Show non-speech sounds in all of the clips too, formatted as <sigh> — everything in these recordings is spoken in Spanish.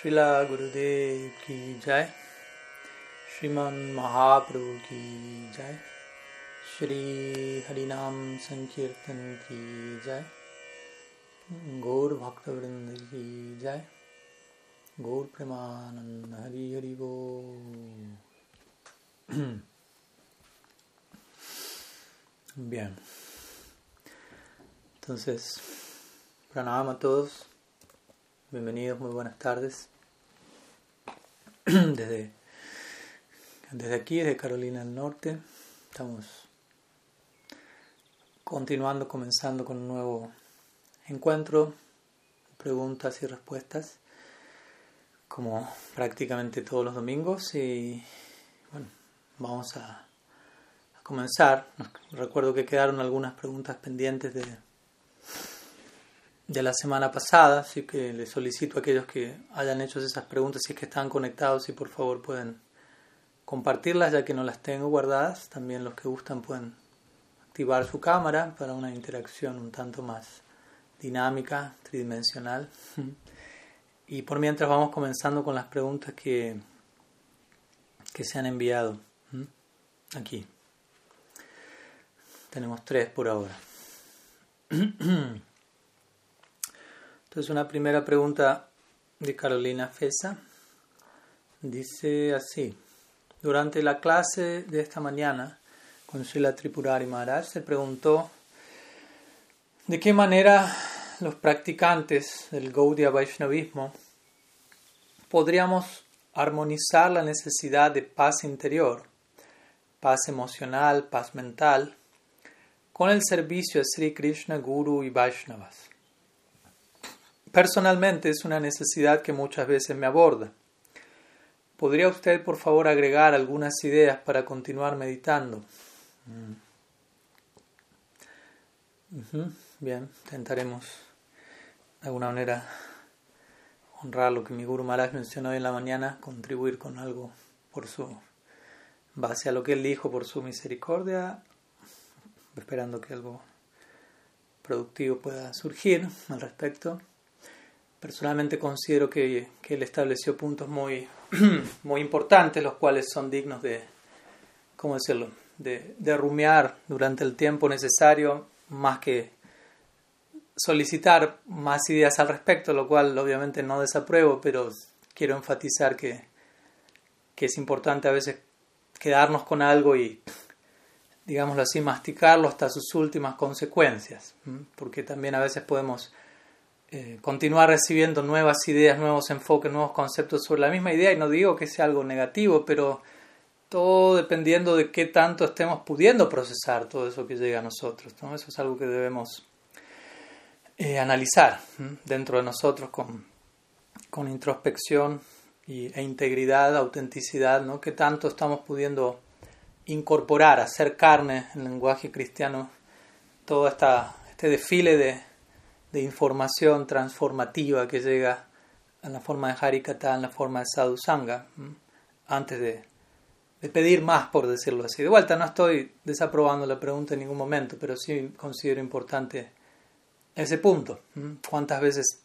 Srila Gurudev ki jai, Sriman Mahaprabhu ki jai, Shri Harinam Sankirtan ki jai, Gaur Bhaktavrinda ki jai, Gaur Premananda Hari Hari Bol. Bien. Entonces, pranam a todos. Bienvenidos, muy buenas tardes. <clears throat> Desde, desde aquí, desde Carolina del Norte, estamos continuando, comenzando con un nuevo encuentro, preguntas y respuestas, como prácticamente todos los domingos. Y bueno, vamos a, a comenzar. Recuerdo que quedaron algunas preguntas pendientes de de la semana pasada, así que les solicito a aquellos que hayan hecho esas preguntas, si es que están conectados, si por favor pueden compartirlas, ya que no las tengo guardadas. También los que gustan pueden activar su cámara para una interacción un tanto más dinámica, tridimensional. <laughs> Y por mientras vamos comenzando con las preguntas que, que se han enviado aquí. Tenemos tres por ahora. <clears throat> Entonces una primera pregunta de Carolina Fesa dice así, durante la clase de esta mañana con Srila Tripurari Maharaj se preguntó de qué manera los practicantes del Gaudiya Vaishnavismo podríamos armonizar la necesidad de paz interior, paz emocional, paz mental, con el servicio a Sri Krishna, Guru y Vaishnavas. Personalmente es una necesidad que muchas veces me aborda. ¿Podría usted, por favor, agregar algunas ideas para continuar meditando? Bien, intentaremos de alguna manera honrar lo que mi Guru Maharaj mencionó hoy en la mañana, contribuir con algo por su base a lo que él dijo, por su misericordia, esperando que algo productivo pueda surgir al respecto. Personalmente considero que, él estableció puntos muy, <clears throat> muy importantes, los cuales son dignos de, ¿cómo decirlo?, de, de rumiar durante el tiempo necesario, más que solicitar más ideas al respecto, lo cual obviamente no desapruebo, pero quiero enfatizar que, que es importante a veces quedarnos con algo y, digámoslo así, masticarlo hasta sus últimas consecuencias, porque también a veces podemos eh, continuar recibiendo nuevas ideas, nuevos enfoques, nuevos conceptos sobre la misma idea y no digo que sea algo negativo, pero todo dependiendo de qué tanto estemos pudiendo procesar todo eso que llega a nosotros. ¿no? Eso es algo que debemos eh, analizar dentro de nosotros con, con introspección y, e integridad, autenticidad, ¿no? qué tanto estamos pudiendo incorporar, hacer carne en lenguaje cristiano todo esta, este desfile de de información transformativa que llega en la forma de Harikata, en la forma de Sadhu Sangha, antes de, de, pedir más, por decirlo así. De vuelta, no estoy desaprobando la pregunta en ningún momento, pero sí considero importante ese punto. ¿Cuántas veces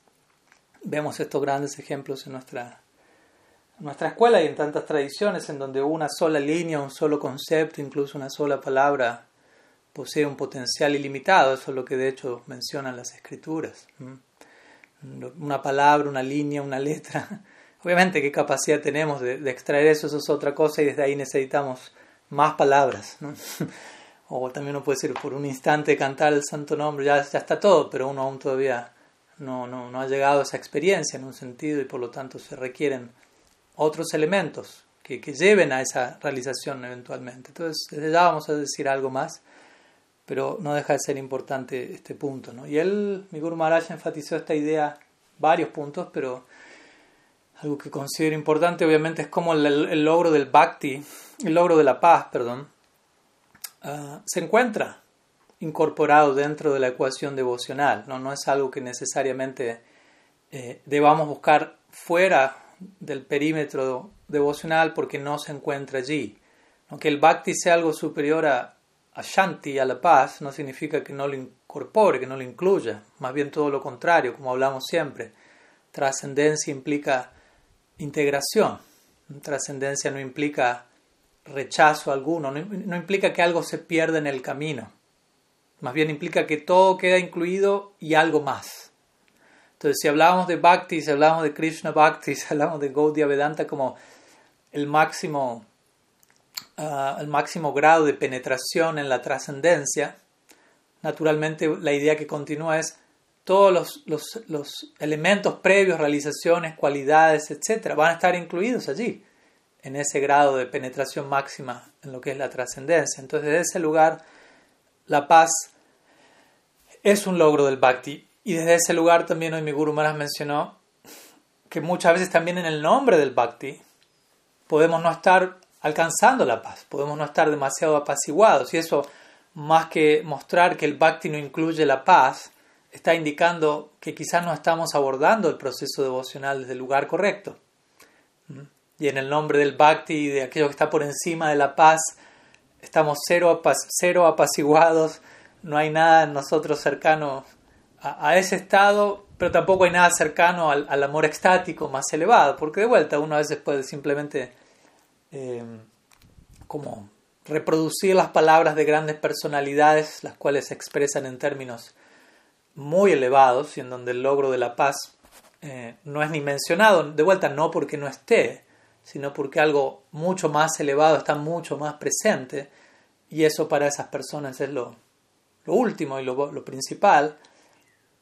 vemos estos grandes ejemplos en nuestra, en nuestra escuela y en tantas tradiciones en donde una sola línea, un solo concepto, incluso una sola palabra, posee un potencial ilimitado, eso es lo que de hecho mencionan las escrituras. Una palabra, una línea, una letra. <laughs> Obviamente, qué capacidad tenemos de, extraer eso, eso es otra cosa y desde ahí necesitamos más palabras. <laughs> O también uno puede decir, por un instante cantar el santo nombre, ya, ya está todo, pero uno aún todavía no, no, no ha llegado a esa experiencia en un sentido y por lo tanto se requieren otros elementos que, que lleven a esa realización eventualmente. Entonces, desde ya vamos a decir algo más pero no deja de ser importante este punto. ¿no? Y él, mi Guru Maharaj, enfatizó esta idea, varios puntos, pero algo que considero importante obviamente es como el, el logro del bhakti, el logro de la paz, perdón, uh, se encuentra incorporado dentro de la ecuación devocional, no, no es algo que necesariamente eh, debamos buscar fuera del perímetro devocional porque no se encuentra allí. Aunque el bhakti sea algo superior a, a Shanti, a la paz, no significa que no lo incorpore, que no lo incluya, más bien todo lo contrario, como hablamos siempre. Trascendencia implica integración. Trascendencia no implica rechazo alguno, no, implica que algo se pierda en el camino. Más bien implica que todo queda incluido y algo más. Entonces, si hablábamos de Bhakti, si hablábamos de Krishna Bhakti, <laughs> si hablábamos de Gaudiya Vedanta como el máximo, ah, el máximo grado de penetración en la trascendencia, naturalmente la idea que continúa es todos los, los, los, elementos previos, realizaciones, cualidades, etc., van a estar incluidos allí, en ese grado de penetración máxima en lo que es la trascendencia. Entonces, desde ese lugar, la paz es un logro del bhakti. Y desde ese lugar también hoy mi Guru Maharaj mencionó que muchas veces también en el nombre del bhakti podemos no estar alcanzando la paz, podemos no estar demasiado apaciguados. Y eso, más que mostrar que el bhakti no incluye la paz, está indicando que quizás no estamos abordando el proceso devocional desde el lugar correcto. ¿Mm? Y en el nombre del bhakti, de aquello que está por encima de la paz, estamos cero, cero apaciguados, no hay nada en nosotros cercano a, ese estado, pero tampoco hay nada cercano al, amor extático más elevado, porque de vuelta uno a veces puede simplemente eh, como reproducir las palabras de grandes personalidades, las cuales se expresan en términos muy elevados y en donde el logro de la paz eh, no es ni mencionado, de vuelta no porque no esté, sino porque algo mucho más elevado está mucho más presente y eso para esas personas es lo, lo último y lo, lo, principal.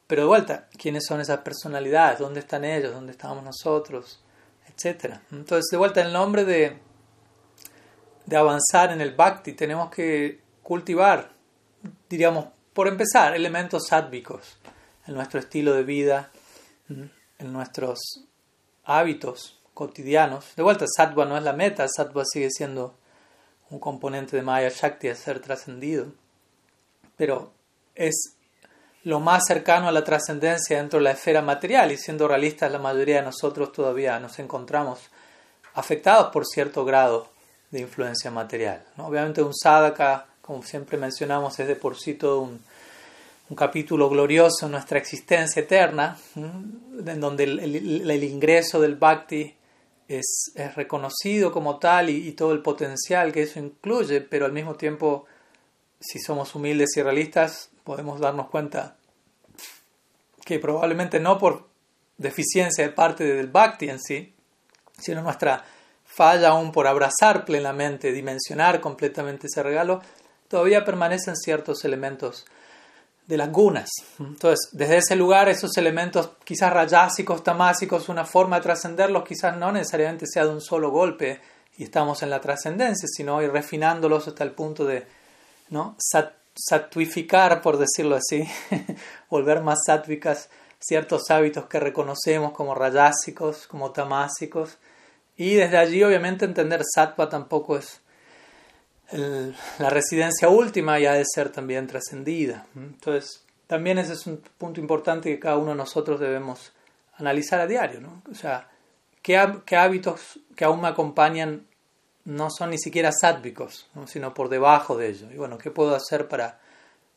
Pero de vuelta, ¿quiénes son esas personalidades? ¿Dónde están ellos? ¿Dónde estamos nosotros? Etcétera. Entonces, de vuelta, el nombre de, de avanzar en el bhakti, tenemos que cultivar, diríamos, por empezar, elementos sádvicos en nuestro estilo de vida, en nuestros hábitos cotidianos. De vuelta, sattva no es la meta, sattva sigue siendo un componente de Maya Shakti a ser trascendido, pero es lo más cercano a la trascendencia dentro de la esfera material y siendo realistas la mayoría de nosotros todavía nos encontramos afectados por cierto grado de influencia material. Obviamente un sadhaka como siempre mencionamos, es de por sí todo un, capítulo glorioso en nuestra existencia eterna, en donde el, ingreso del bhakti es, reconocido como tal y, todo el potencial que eso incluye, pero al mismo tiempo, si somos humildes y realistas, podemos darnos cuenta que probablemente no por deficiencia de parte del bhakti en sí, sino nuestra falla aún por abrazar plenamente, dimensionar completamente ese regalo, todavía permanecen ciertos elementos de las gunas. Entonces, desde ese lugar, esos elementos quizás rayásicos, tamásicos, una forma de trascenderlos quizás no necesariamente sea de un solo golpe y estamos en la trascendencia, sino ir refinándolos hasta el punto de ¿no? satuificar, por decirlo así, <laughs> volver más sátvicas ciertos hábitos que reconocemos como rayásicos, como tamásicos, y desde allí obviamente entender sattva tampoco es la residencia última ya de ser también trascendida. Entonces, también ese es un punto importante que cada uno de nosotros debemos analizar a diario. ¿no? O sea, ¿qué, hábitos que aún me acompañan no son ni siquiera sádvicos, sino por debajo de ello? Y bueno, ¿qué puedo hacer para,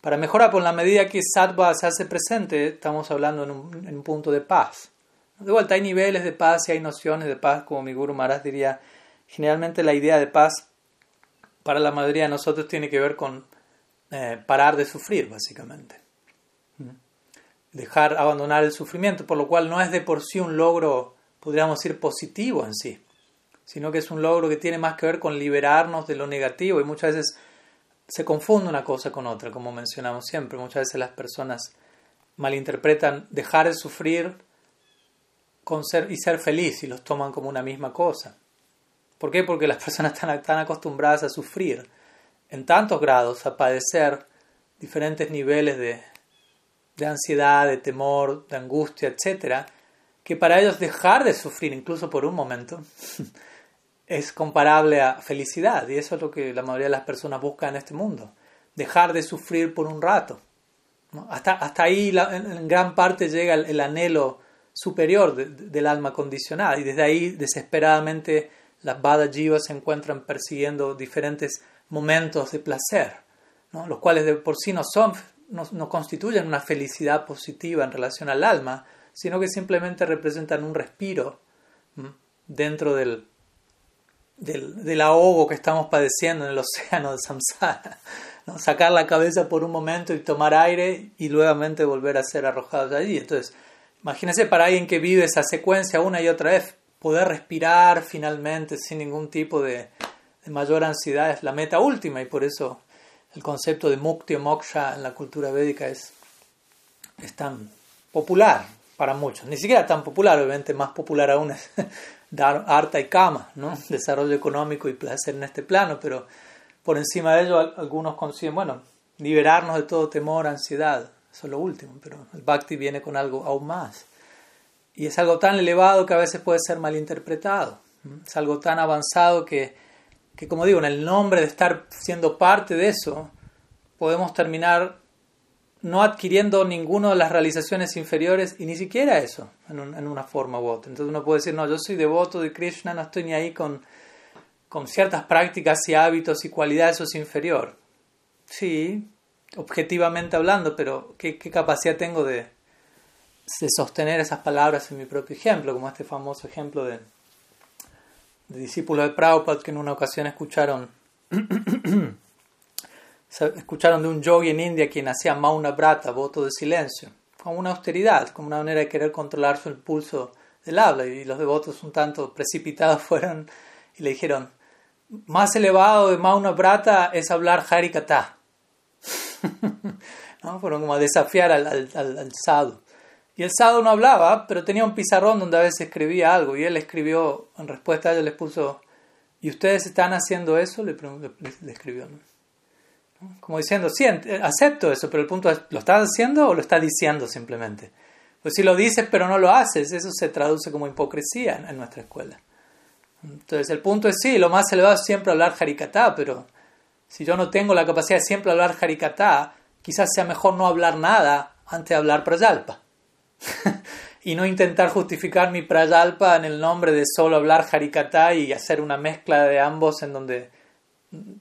para mejorar? Por la medida que sattva se hace presente, estamos hablando en un, en un punto de paz. De vuelta, hay niveles de paz y hay nociones de paz, como mi Guru Maharaj diría. Generalmente la idea de paz para la mayoría de nosotros tiene que ver con eh, parar de sufrir, básicamente. ¿Mm? Dejar, abandonar el sufrimiento, por lo cual no es de por sí un logro, podríamos decir, positivo en sí, sino que es un logro que tiene más que ver con liberarnos de lo negativo y muchas veces se confunde una cosa con otra, como mencionamos siempre. Muchas veces las personas malinterpretan dejar de sufrir y ser feliz y los toman como una misma cosa. ¿Por qué? Porque las <laughs> personas están tan acostumbradas a sufrir en tantos grados, a padecer diferentes niveles de, de ansiedad, de temor, de angustia, etc., que para ellos dejar de sufrir, incluso por un momento, <laughs> es comparable a felicidad. Y eso es lo que la mayoría de las personas buscan en este mundo. Dejar de sufrir por un rato. Hasta, hasta ahí en, gran parte llega el, anhelo superior del alma condicionada. Y desde ahí desesperadamente las Bada Jivas se encuentran persiguiendo diferentes momentos de placer, los cuales de por sí no, son, no, constituyen una felicidad positiva en relación al alma, sino que simplemente representan un respiro dentro del, del, ahogo que estamos padeciendo en el océano de samsara. Sacar la cabeza por un momento y tomar aire y nuevamente volver a ser arrojados allí. Entonces, imagínense para alguien que vive esa secuencia una y otra vez, poder respirar finalmente sin ningún tipo de, mayor ansiedad es la meta última y por eso el concepto de mukti o moksha en la cultura védica es, es tan popular para muchos. Ni siquiera tan popular, obviamente más popular aún es <laughs> dar arta y kama, ¿no? <laughs> desarrollo económico y placer en este plano, pero por encima de ello algunos consiguen, bueno, liberarnos de todo temor, ansiedad, eso es lo último, pero el bhakti viene con algo aún más. Y es algo tan elevado que a veces puede ser malinterpretado. Es algo tan avanzado que que como digo, en el nombre de estar siendo parte de eso, podemos terminar no adquiriendo ninguna de las realizaciones inferiores y ni siquiera eso en, una forma u otra. Entonces uno puede decir, no, yo soy devoto de Krishna, no estoy ni ahí con, con ciertas prácticas y hábitos y cualidades, eso es inferior. Sí, objetivamente hablando, pero ¿qué, capacidad tengo de, de sostener esas palabras en mi propio ejemplo, como este famoso ejemplo de de discípulos de Prabhupada que en una ocasión escucharon <clears throat> escucharon de un yogi en India quien hacía Mauna Brata, voto de silencio, como una austeridad, como una manera de querer controlar su impulso del habla. Y los devotos un tanto precipitados <laughs> fueron y le dijeron, más elevado de Mauna Brata es hablar Harikata. <laughs> ¿No? Fueron como a desafiar al, al, al sadhu. Y el sábado no hablaba, pero tenía un pizarrón donde a veces escribía algo. Y él escribió, en respuesta a ello, les puso, ¿y ustedes están haciendo eso? Le, le, escribió. Como diciendo, sí, acepto eso, pero el punto es, ¿lo estás haciendo o lo estás diciendo simplemente? Pues si lo dices pero no lo haces, eso se traduce como hipocresía en, nuestra escuela. Entonces el punto es, sí, lo más elevado es siempre hablar harikatá, pero si yo no tengo la capacidad de siempre hablar harikatá, quizás sea mejor no hablar nada antes de hablar prayalpa. <laughs> y no intentar justificar mi prayalpa en el nombre de solo hablar harikata y hacer una mezcla de ambos en donde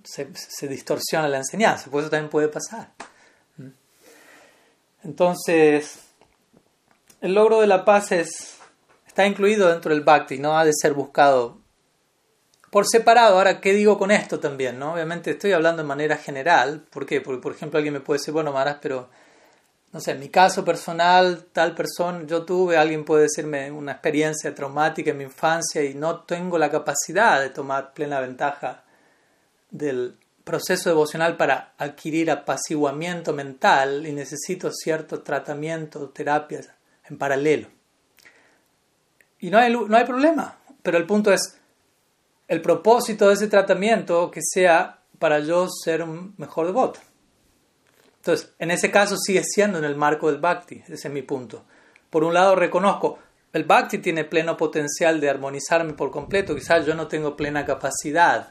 se, distorsiona la enseñanza, pues eso también puede pasar. Entonces, el logro de la paz es, está incluido dentro del bhakti, no ha de ser buscado por separado. Ahora, ¿qué digo con esto también? ¿no? Obviamente estoy hablando de manera general. ¿Por qué? Porque, por ejemplo, alguien me puede decir, bueno, Maras, pero no sé, en mi caso personal, tal persona, yo tuve, alguien puede decirme una experiencia traumática en mi infancia y no tengo la capacidad de tomar plena ventaja del proceso devocional para adquirir apaciguamiento mental y necesito cierto tratamiento, terapias en paralelo. Y no hay, no hay problema, pero el punto es el propósito de ese tratamiento que sea para yo ser un mejor devoto. Entonces, en ese caso sigue siendo en el marco del bhakti, ese es mi punto. Por un lado reconozco, el bhakti tiene pleno potencial de armonizarme por completo, quizás yo no tengo plena capacidad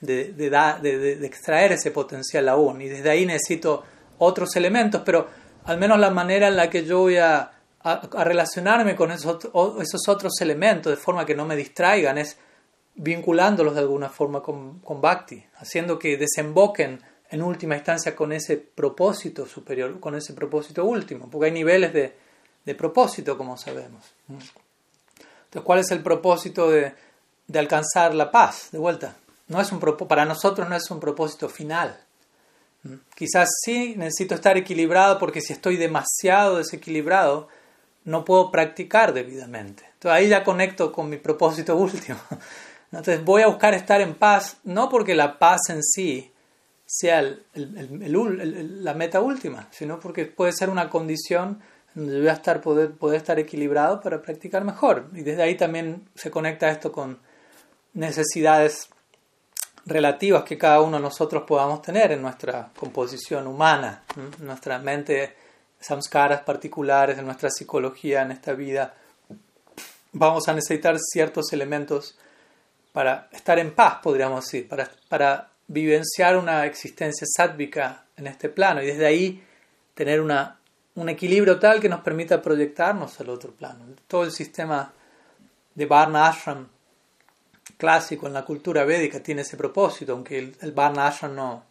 de, de, extraer ese potencial aún, y desde ahí necesito otros elementos, pero al menos la manera en la que yo voy a, relacionarme con esos, otros elementos de forma que no me distraigan es vinculándolos de alguna forma con, con bhakti, haciendo que desemboquen en última instancia con ese propósito superior, con ese propósito último, porque hay niveles de, de propósito, como sabemos. Entonces, ¿cuál es el propósito de, de alcanzar la paz? De vuelta, no es un para nosotros no es un propósito final. Quizás sí necesito estar equilibrado porque si estoy demasiado desequilibrado, no puedo practicar debidamente. Entonces ahí ya conecto con mi propósito <laughs> último. Entonces voy a buscar estar en paz, no porque la paz en sí sea la meta última, sino porque puede ser una condición donde voy a estar, poder, poder estar equilibrado para practicar mejor. Y desde ahí también se conecta esto con necesidades relativas que cada uno de nosotros podamos tener en nuestra composición humana, en nuestra mente, samskaras particulares, en nuestra psicología, en esta vida. Vamos a necesitar ciertos elementos para estar en paz, podríamos decir, para, vivenciar una existencia sádvica en este plano y desde ahí tener una, un equilibrio tal que nos permita proyectarnos al otro plano. Todo el sistema de Varna Ashram clásico en la cultura védica tiene ese propósito, aunque el, Varna Ashram no,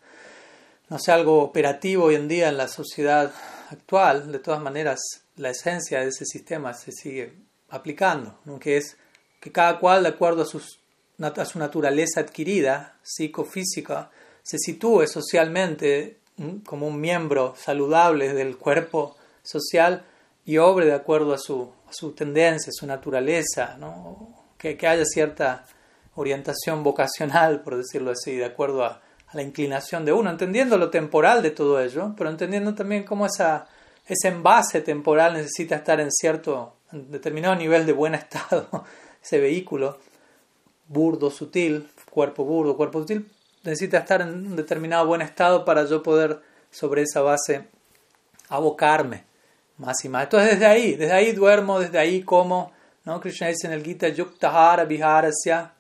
no sea algo operativo hoy en día en la sociedad actual, de todas maneras la esencia de ese sistema se sigue aplicando, aunque es que cada cual, de acuerdo a, sus, a su naturaleza adquirida, psicofísica, se sitúe socialmente como un miembro saludable del cuerpo social y obre de acuerdo a su, su tendencia, su naturaleza, ¿no? que, que, haya cierta orientación vocacional, por decirlo así, de acuerdo a, a, la inclinación de uno, entendiendo lo temporal de todo ello, pero entendiendo también cómo esa, ese envase temporal necesita estar en cierto, en determinado nivel de buen estado, <laughs> ese vehículo burdo, sutil, cuerpo burdo, cuerpo sutil, necesita estar en un determinado buen estado para yo poder sobre esa base abocarme más y más. Entonces desde ahí, desde ahí duermo, desde ahí como, ¿no? Krishna dice en el Gita, yuktahara viharasya,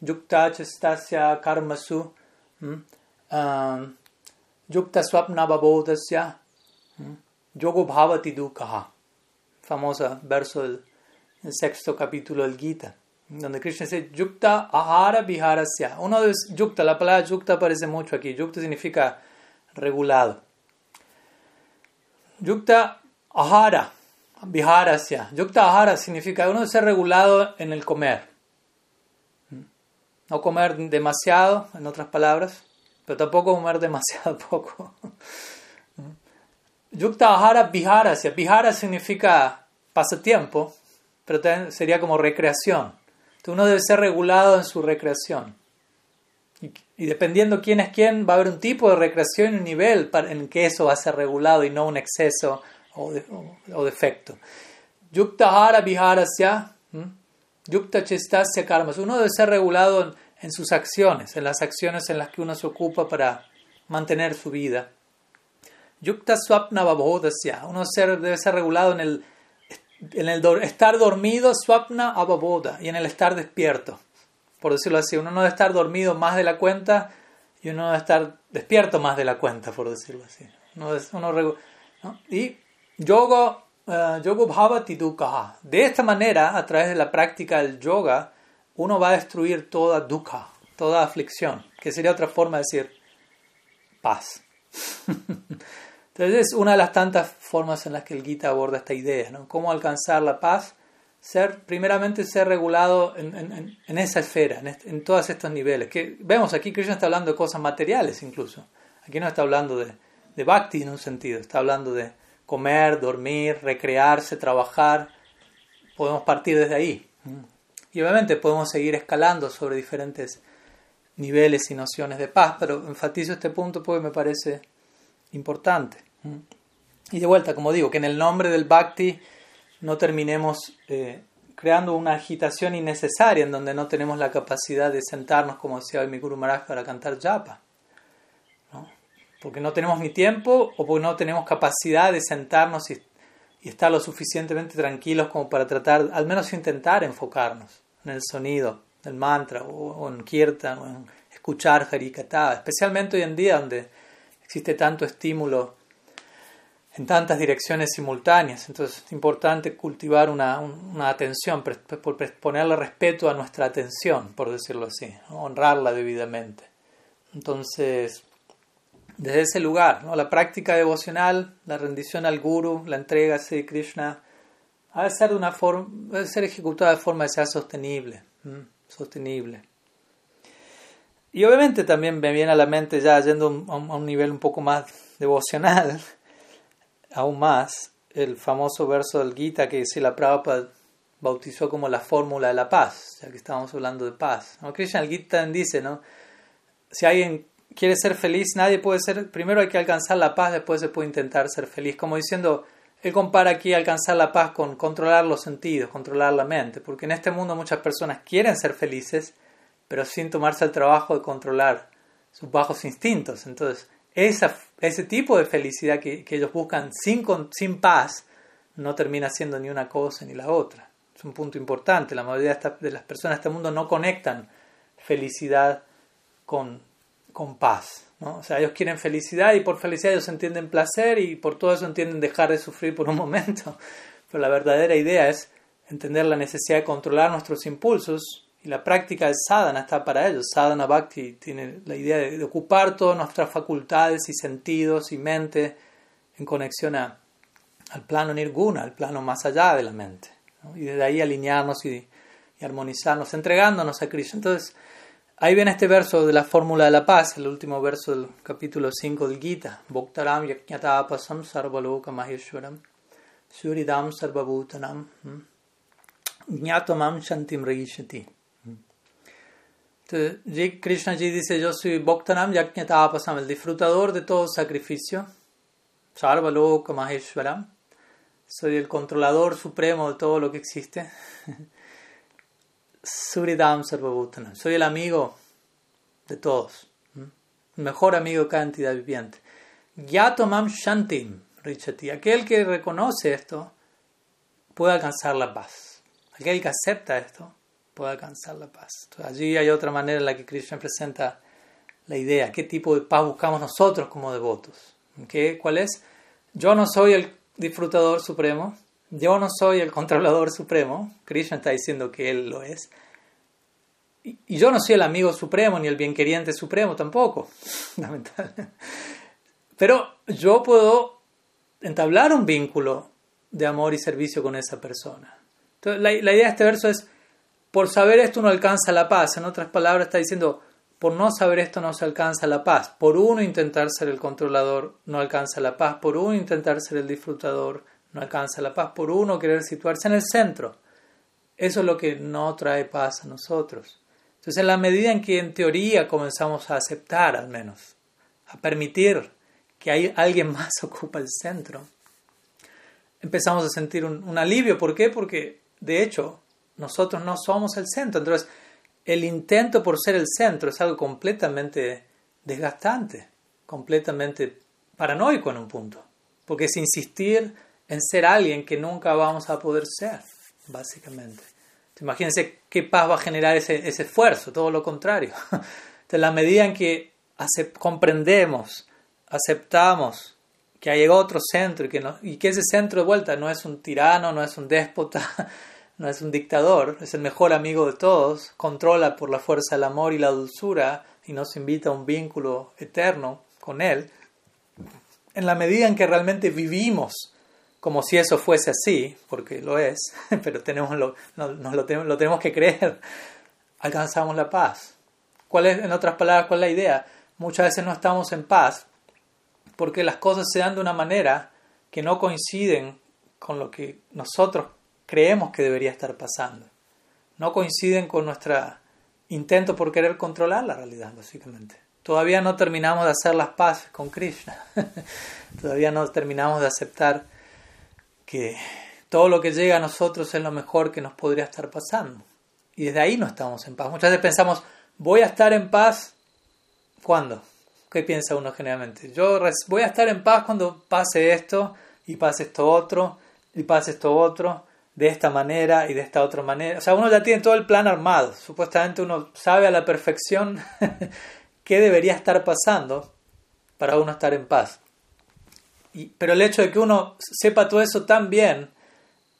yukta chestasya karmasu, um, yukta swapna babodasya, yogo bhavati dukkha. Famosa verso del sexto capítulo del Gita donde Krishna dice yukta ahara viharasya. Uno de yukta, la palabra yukta aparece mucho aquí. Yukta significa regulado. Yukta ahara viharasya. Yukta ahara significa uno ser regulado en el comer. No comer demasiado, en otras palabras, pero tampoco comer demasiado <laughs> poco. Yukta ahara viharasya. Vihara significa pasatiempo, pero sería como recreación. Uno debe ser regulado en su recreación. Y, dependiendo quién es quién, va a haber un tipo de recreación y un nivel en que eso va a ser regulado y no un exceso o, defecto. Yukta hara viharasya, yukta chestasya karmas. Uno debe ser regulado en, sus acciones, en las acciones en las que uno se ocupa para mantener su vida. Yukta swapna. Uno debe ser regulado en el en el estar dormido, swapna ababoda, y en el estar despierto. Por decirlo así, uno no debe estar dormido más de la cuenta y uno debe estar despierto más de la cuenta, por decirlo así. Uno, uno, Y yoga, uh, yoga bhavati dukkha. De esta manera, a través de la práctica del yoga, uno va a destruir toda dukkha, toda aflicción, que sería otra forma de decir paz. <laughs> Entonces es una de las tantas formas en las que el Gita aborda esta idea, ¿no? Cómo alcanzar la paz, ser, primeramente ser regulado en, esa esfera, en, en, todos estos niveles. Que vemos aquí Krishna está hablando de cosas materiales incluso. Aquí no está hablando de, de bhakti en un sentido, está hablando de comer, dormir, recrearse, trabajar. Podemos partir desde ahí. Y obviamente podemos seguir escalando sobre diferentes niveles y nociones de paz, pero enfatizo este punto porque me parece importante. Y de vuelta, como digo, que en el nombre del bhakti no terminemos eh, creando una agitación innecesaria en donde no tenemos la capacidad de sentarnos, como decía hoy mi Guru Maharaj, para cantar japa. ¿no? Porque no tenemos ni tiempo o porque no tenemos capacidad de sentarnos y, y, estar lo suficientemente tranquilos como para tratar, al menos intentar enfocarnos en el sonido del mantra o, en kirtan o en escuchar harikata, especialmente hoy en día donde existe tanto estímulo en tantas direcciones simultáneas. Entonces es importante cultivar una, una atención, ponerle respeto a nuestra atención, por decirlo así, honrarla debidamente. Entonces, desde ese lugar, ¿no? la práctica devocional, la rendición al Guru, la entrega a Sri Krishna, ha de ser, de una forma, debe ser ejecutada de forma que sea sostenible. Sostenible. Y obviamente también me viene a la mente, ya yendo a un, nivel un poco más devocional, aún más, el famoso verso del Gita que la Prabhupada bautizó como la fórmula de la paz, ya que estamos hablando de paz. ¿no? Krishna el Gita dice, ¿no? Si alguien quiere ser feliz, nadie puede ser, primero hay que alcanzar la paz, después se puede intentar ser feliz. Como diciendo, él compara aquí alcanzar la paz con controlar los sentidos, controlar la mente, porque en este mundo muchas personas quieren ser felices, pero sin tomarse el trabajo de controlar sus bajos instintos. Entonces, esa, ese tipo de felicidad que, que ellos buscan sin, sin paz no termina siendo ni una cosa ni la otra. Es un punto importante. La mayoría de las personas de este mundo no conectan felicidad con, con paz. ¿no? O sea, ellos quieren felicidad y por felicidad ellos entienden placer y por todo eso entienden dejar de sufrir por un <laughs> momento. Pero la verdadera idea es entender la necesidad de controlar nuestros impulsos y la práctica del sadhana está para ellos. Sadhana Bhakti tiene la idea de, ocupar todas nuestras facultades y sentidos y mente en conexión al plano nirguna, al plano más allá de la mente. Y desde ahí alinearnos y, y armonizarnos, entregándonos a Krishna. Entonces, ahí viene este verso de la fórmula de la paz, el último verso del capítulo 5 del Gita. Bhoktaram yaknyatapasam sarvaloka maheshwaram suridam sarvabhutanam jnatamam shantim rishati. Entonces, Krishna ji dice, yo soy Bhoktaram yaknyatapasam, el disfrutador de todo sacrificio, sarvaloka maheshwaram, soy el controlador supremo de todo lo que existe. <laughs> Suridam Sarvabhutanam. Soy el amigo de todos. El mejor amigo entidad viviente. Yatomam Shantim Richati. Aquel que reconoce esto puede alcanzar la paz. Aquel que acepta esto puede alcanzar la paz. allí hay otra manera en la que Krishna presenta la idea. ¿Qué tipo de paz buscamos nosotros como devotos? ¿Qué, ¿Cuál es? Yo no soy el disfrutador supremo yo no soy el controlador supremo, Krishna está diciendo que él lo es, y yo no soy el amigo supremo ni el bienqueriente supremo tampoco, <laughs> Pero yo puedo entablar un vínculo de amor y servicio con esa persona. Entonces, la idea de este verso es, por saber esto uno alcanza la paz. En otras palabras, está diciendo, por no saber esto no se alcanza la paz. Por uno intentar ser el controlador no alcanza la paz. Por uno intentar ser el disfrutador no alcanza la paz por uno querer situarse en el centro. Eso es lo que no trae paz a nosotros. Entonces, en la medida en que en teoría comenzamos a aceptar al menos, a permitir que hay, alguien más <laughs> ocupa el centro, empezamos a sentir un alivio. ¿Por qué? Porque, de hecho, nosotros no somos el centro. Entonces, el intento por ser el centro es algo completamente desgastante, completamente paranoico en un punto. Porque es insistir en ser alguien que nunca vamos a poder ser, básicamente. Imagínense qué paz va a generar ese, esfuerzo, todo lo contrario. <laughs> De la medida en que comprendemos, aceptamos que hay otro centro y que, y que ese centro de vuelta no es un tirano, no es un déspota, no es un dictador, es el mejor amigo de todos, controla por la fuerza del amor y la dulzura y nos invita a un vínculo eterno con él, en la medida en que realmente vivimos como si eso fuese así, porque lo es, <laughs> pero tenemos lo, nos lo, tenemos, lo tenemos que creer, <laughs> alcanzamos la paz. ¿Cuál es, en otras palabras, cuál es la idea? Muchas veces no estamos en paz porque las cosas se dan de una manera que no coinciden con lo que nosotros creemos que debería estar pasando. No coinciden con nuestro intento por querer controlar la realidad, básicamente. Todavía no terminamos de hacer las paces con Krishna. <laughs> Todavía no terminamos de aceptar que todo lo que llega a nosotros es lo mejor que nos podría estar pasando. Y desde ahí no estamos en paz. Muchas veces pensamos, voy a estar en paz ¿cuándo? ¿Qué piensa uno generalmente? Yo voy a estar en paz cuando pase esto y pase esto otro y pase esto otro de esta manera y de esta otra manera. O sea, uno ya tiene todo el plan armado. Supuestamente uno sabe a la perfección <laughs> qué debería estar pasando para uno estar en paz pero el hecho de que uno sepa todo eso tan bien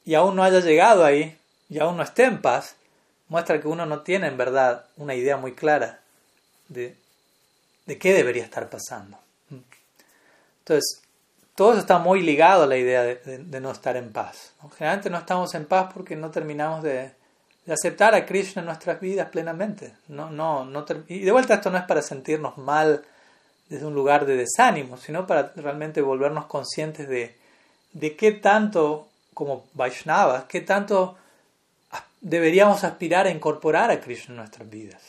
y aún no haya llegado ahí y aún no esté en paz, muestra que uno no tiene en verdad una idea muy clara de, de qué debería estar pasando. Entonces, todo eso está muy ligado a la idea de, no estar en paz. Generalmente no estamos en paz porque no terminamos de, aceptar a Krishna en nuestras vidas plenamente. No, no, no y de vuelta esto no es para sentirnos mal desde un lugar de desánimo, sino para realmente volvernos conscientes de, de qué tanto, como Vaishnavas, qué tanto deberíamos aspirar a incorporar a Krishna en nuestras vidas.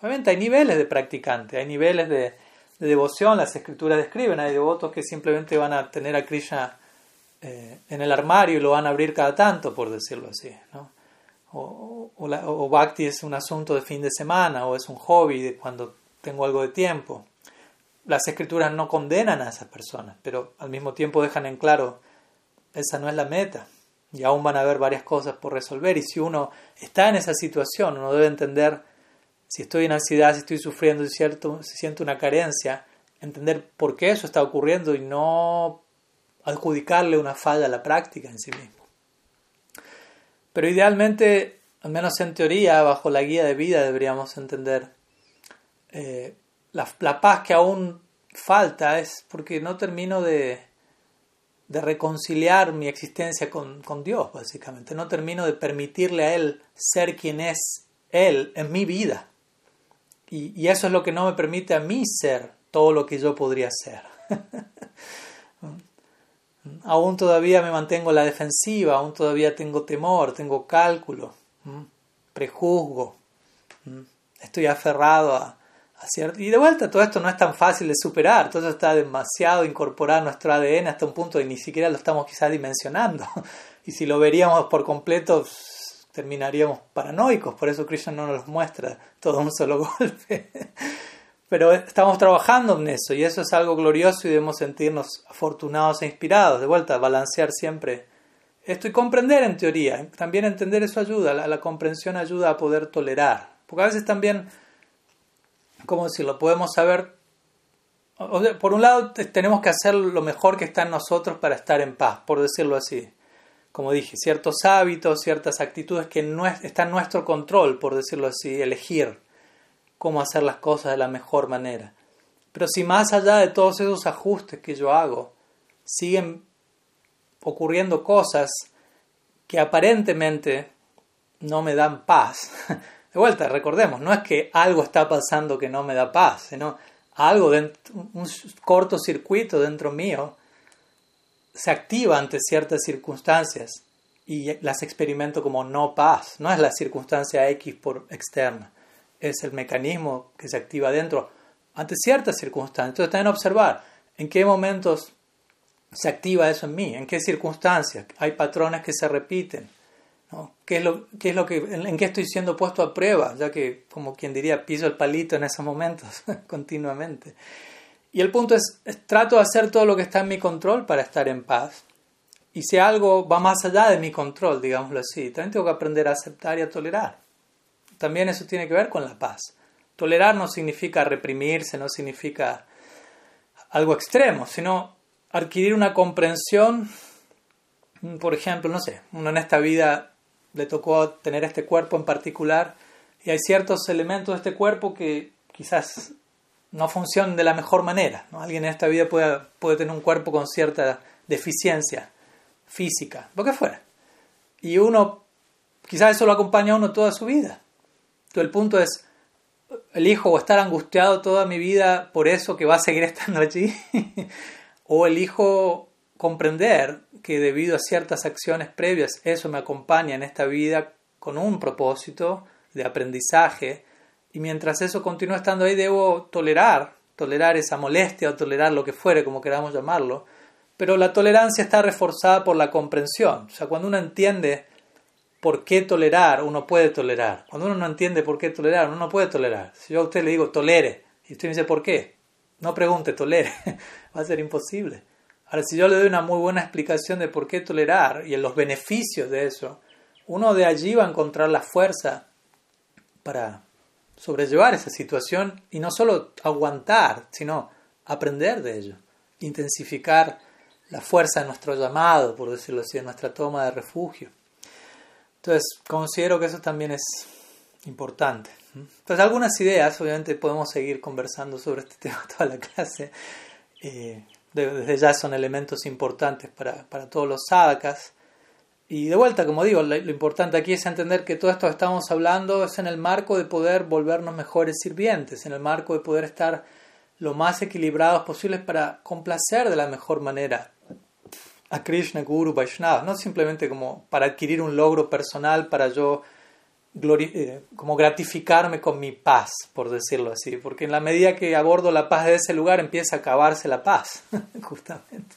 Obviamente hay niveles de practicante, hay niveles de, devoción, las escrituras describen, hay devotos que simplemente van a tener a Krishna eh, en el armario y lo van a abrir cada tanto, por decirlo así. o, o, Bhakti es un asunto de fin de semana, o es un hobby de cuando tengo algo de tiempo las escrituras no condenan a esas personas, pero al mismo tiempo dejan en claro, esa no es la meta. Y aún van a haber varias cosas por resolver. Y si uno está en esa situación, uno debe entender, si estoy en ansiedad, si estoy sufriendo, si, siento una carencia, entender por qué eso está ocurriendo y no adjudicarle una falla a la práctica en sí mismo. Pero idealmente, al menos en teoría, bajo la guía de vida, deberíamos entender eh, la, paz que aún falta es porque no termino de, de reconciliar mi existencia con, con, Dios, básicamente. No termino de permitirle a Él ser quien es Él en mi vida. Y, eso es lo que no me permite a mí ser todo lo que yo podría ser. <laughs> aún todavía me mantengo la defensiva, aún todavía tengo temor, tengo cálculo, prejuzgo, estoy aferrado a, cierto... Y de vuelta, todo esto no es tan fácil de superar, todo eso está demasiado incorporado a nuestro ADN hasta un punto que ni siquiera lo estamos quizás dimensionando. <laughs> Y si lo veríamos por completo, terminaríamos paranoicos, por eso Krishna no nos muestra todo un solo <laughs> golpe. Pero estamos trabajando en eso y eso es algo glorioso y debemos sentirnos afortunados e inspirados. De vuelta, balancear siempre esto y comprender en teoría. También entender eso ayuda, la, la comprensión ayuda a poder tolerar. Porque a veces también, ¿cómo decirlo? Podemos saber, por un lado tenemos que hacer lo mejor que está en nosotros para estar en paz, por decirlo así. Como dije, ciertos hábitos, ciertas actitudes que no están en nuestro control, por decirlo así, elegir cómo hacer las cosas de la mejor manera. Pero si más allá de todos esos ajustes que yo hago, siguen ocurriendo cosas que aparentemente no me dan paz. <laughs> De vuelta, recordemos, no es que algo está pasando que no me da paz, sino algo, dentro, un cortocircuito dentro mío se activa ante ciertas circunstancias y las experimento como no paz. No es la circunstancia X por externa es el mecanismo que se activa dentro ante ciertas circunstancias. Entonces también observar en qué momentos se activa eso en mí, en qué circunstancias. Hay patrones que se repiten. ¿no? ¿Qué es lo, qué es lo que, en, qué estoy siendo puesto a prueba? Ya que, como quien diría, piso el palito en esos momentos <laughs> continuamente. Y el punto es, trato de hacer todo lo que está en mi control para estar en paz. Y si algo va más allá de mi control, digámoslo así, también tengo que aprender a aceptar y a tolerar. También eso tiene que ver con la paz. Tolerar no significa reprimirse, no significa algo extremo, sino adquirir una comprensión, por ejemplo, no sé, uno en esta vida le tocó tener este cuerpo en particular y hay ciertos elementos de este cuerpo que quizás no funcionan de la mejor manera. Alguien en esta vida puede, puede tener un cuerpo con cierta deficiencia física, lo que fuera. Y uno, quizás eso lo acompaña a uno toda su vida el punto es, elijo o estar angustiado toda mi vida por eso que va a seguir <laughs> estando allí, o elijo comprender que debido a ciertas acciones previas eso me acompaña en esta vida con un propósito de aprendizaje y mientras eso continúa estando ahí debo tolerar, tolerar esa molestia o tolerar lo que fuere, como queramos llamarlo, pero la tolerancia está reforzada por la comprensión, o sea, cuando uno entiende por qué tolerar, uno puede tolerar. Cuando uno no entiende por qué tolerar, uno no puede tolerar. Si yo a usted le digo tolere y usted me dice por qué, no pregunte, tolere, <laughs> va a ser imposible. Ahora, si yo le doy una muy buena explicación de por qué tolerar y en los beneficios de eso, uno de allí va a encontrar la fuerza para sobrellevar esa situación y no solo aguantar, sino aprender de ello, intensificar la fuerza de nuestro llamado, por decirlo así, de nuestra toma de refugio. Entonces, considero que eso también es importante. Entonces, algunas ideas, obviamente podemos seguir conversando sobre este <laughs> tema toda la clase. Eh, desde ya son elementos importantes para, para todos los sadhakas. Y de vuelta, como digo, lo, importante aquí es entender que todo esto que estamos hablando es en el marco de poder volvernos mejores sirvientes, en el marco de poder estar lo más equilibrados posibles para complacer de la mejor manera a Krishna, Guru, Vaishnava, no simplemente como para adquirir un logro personal, para yo eh, como gratificarme con mi paz, por decirlo así, porque en la medida que abordo la paz de ese lugar empieza a acabarse la paz, <laughs> justamente.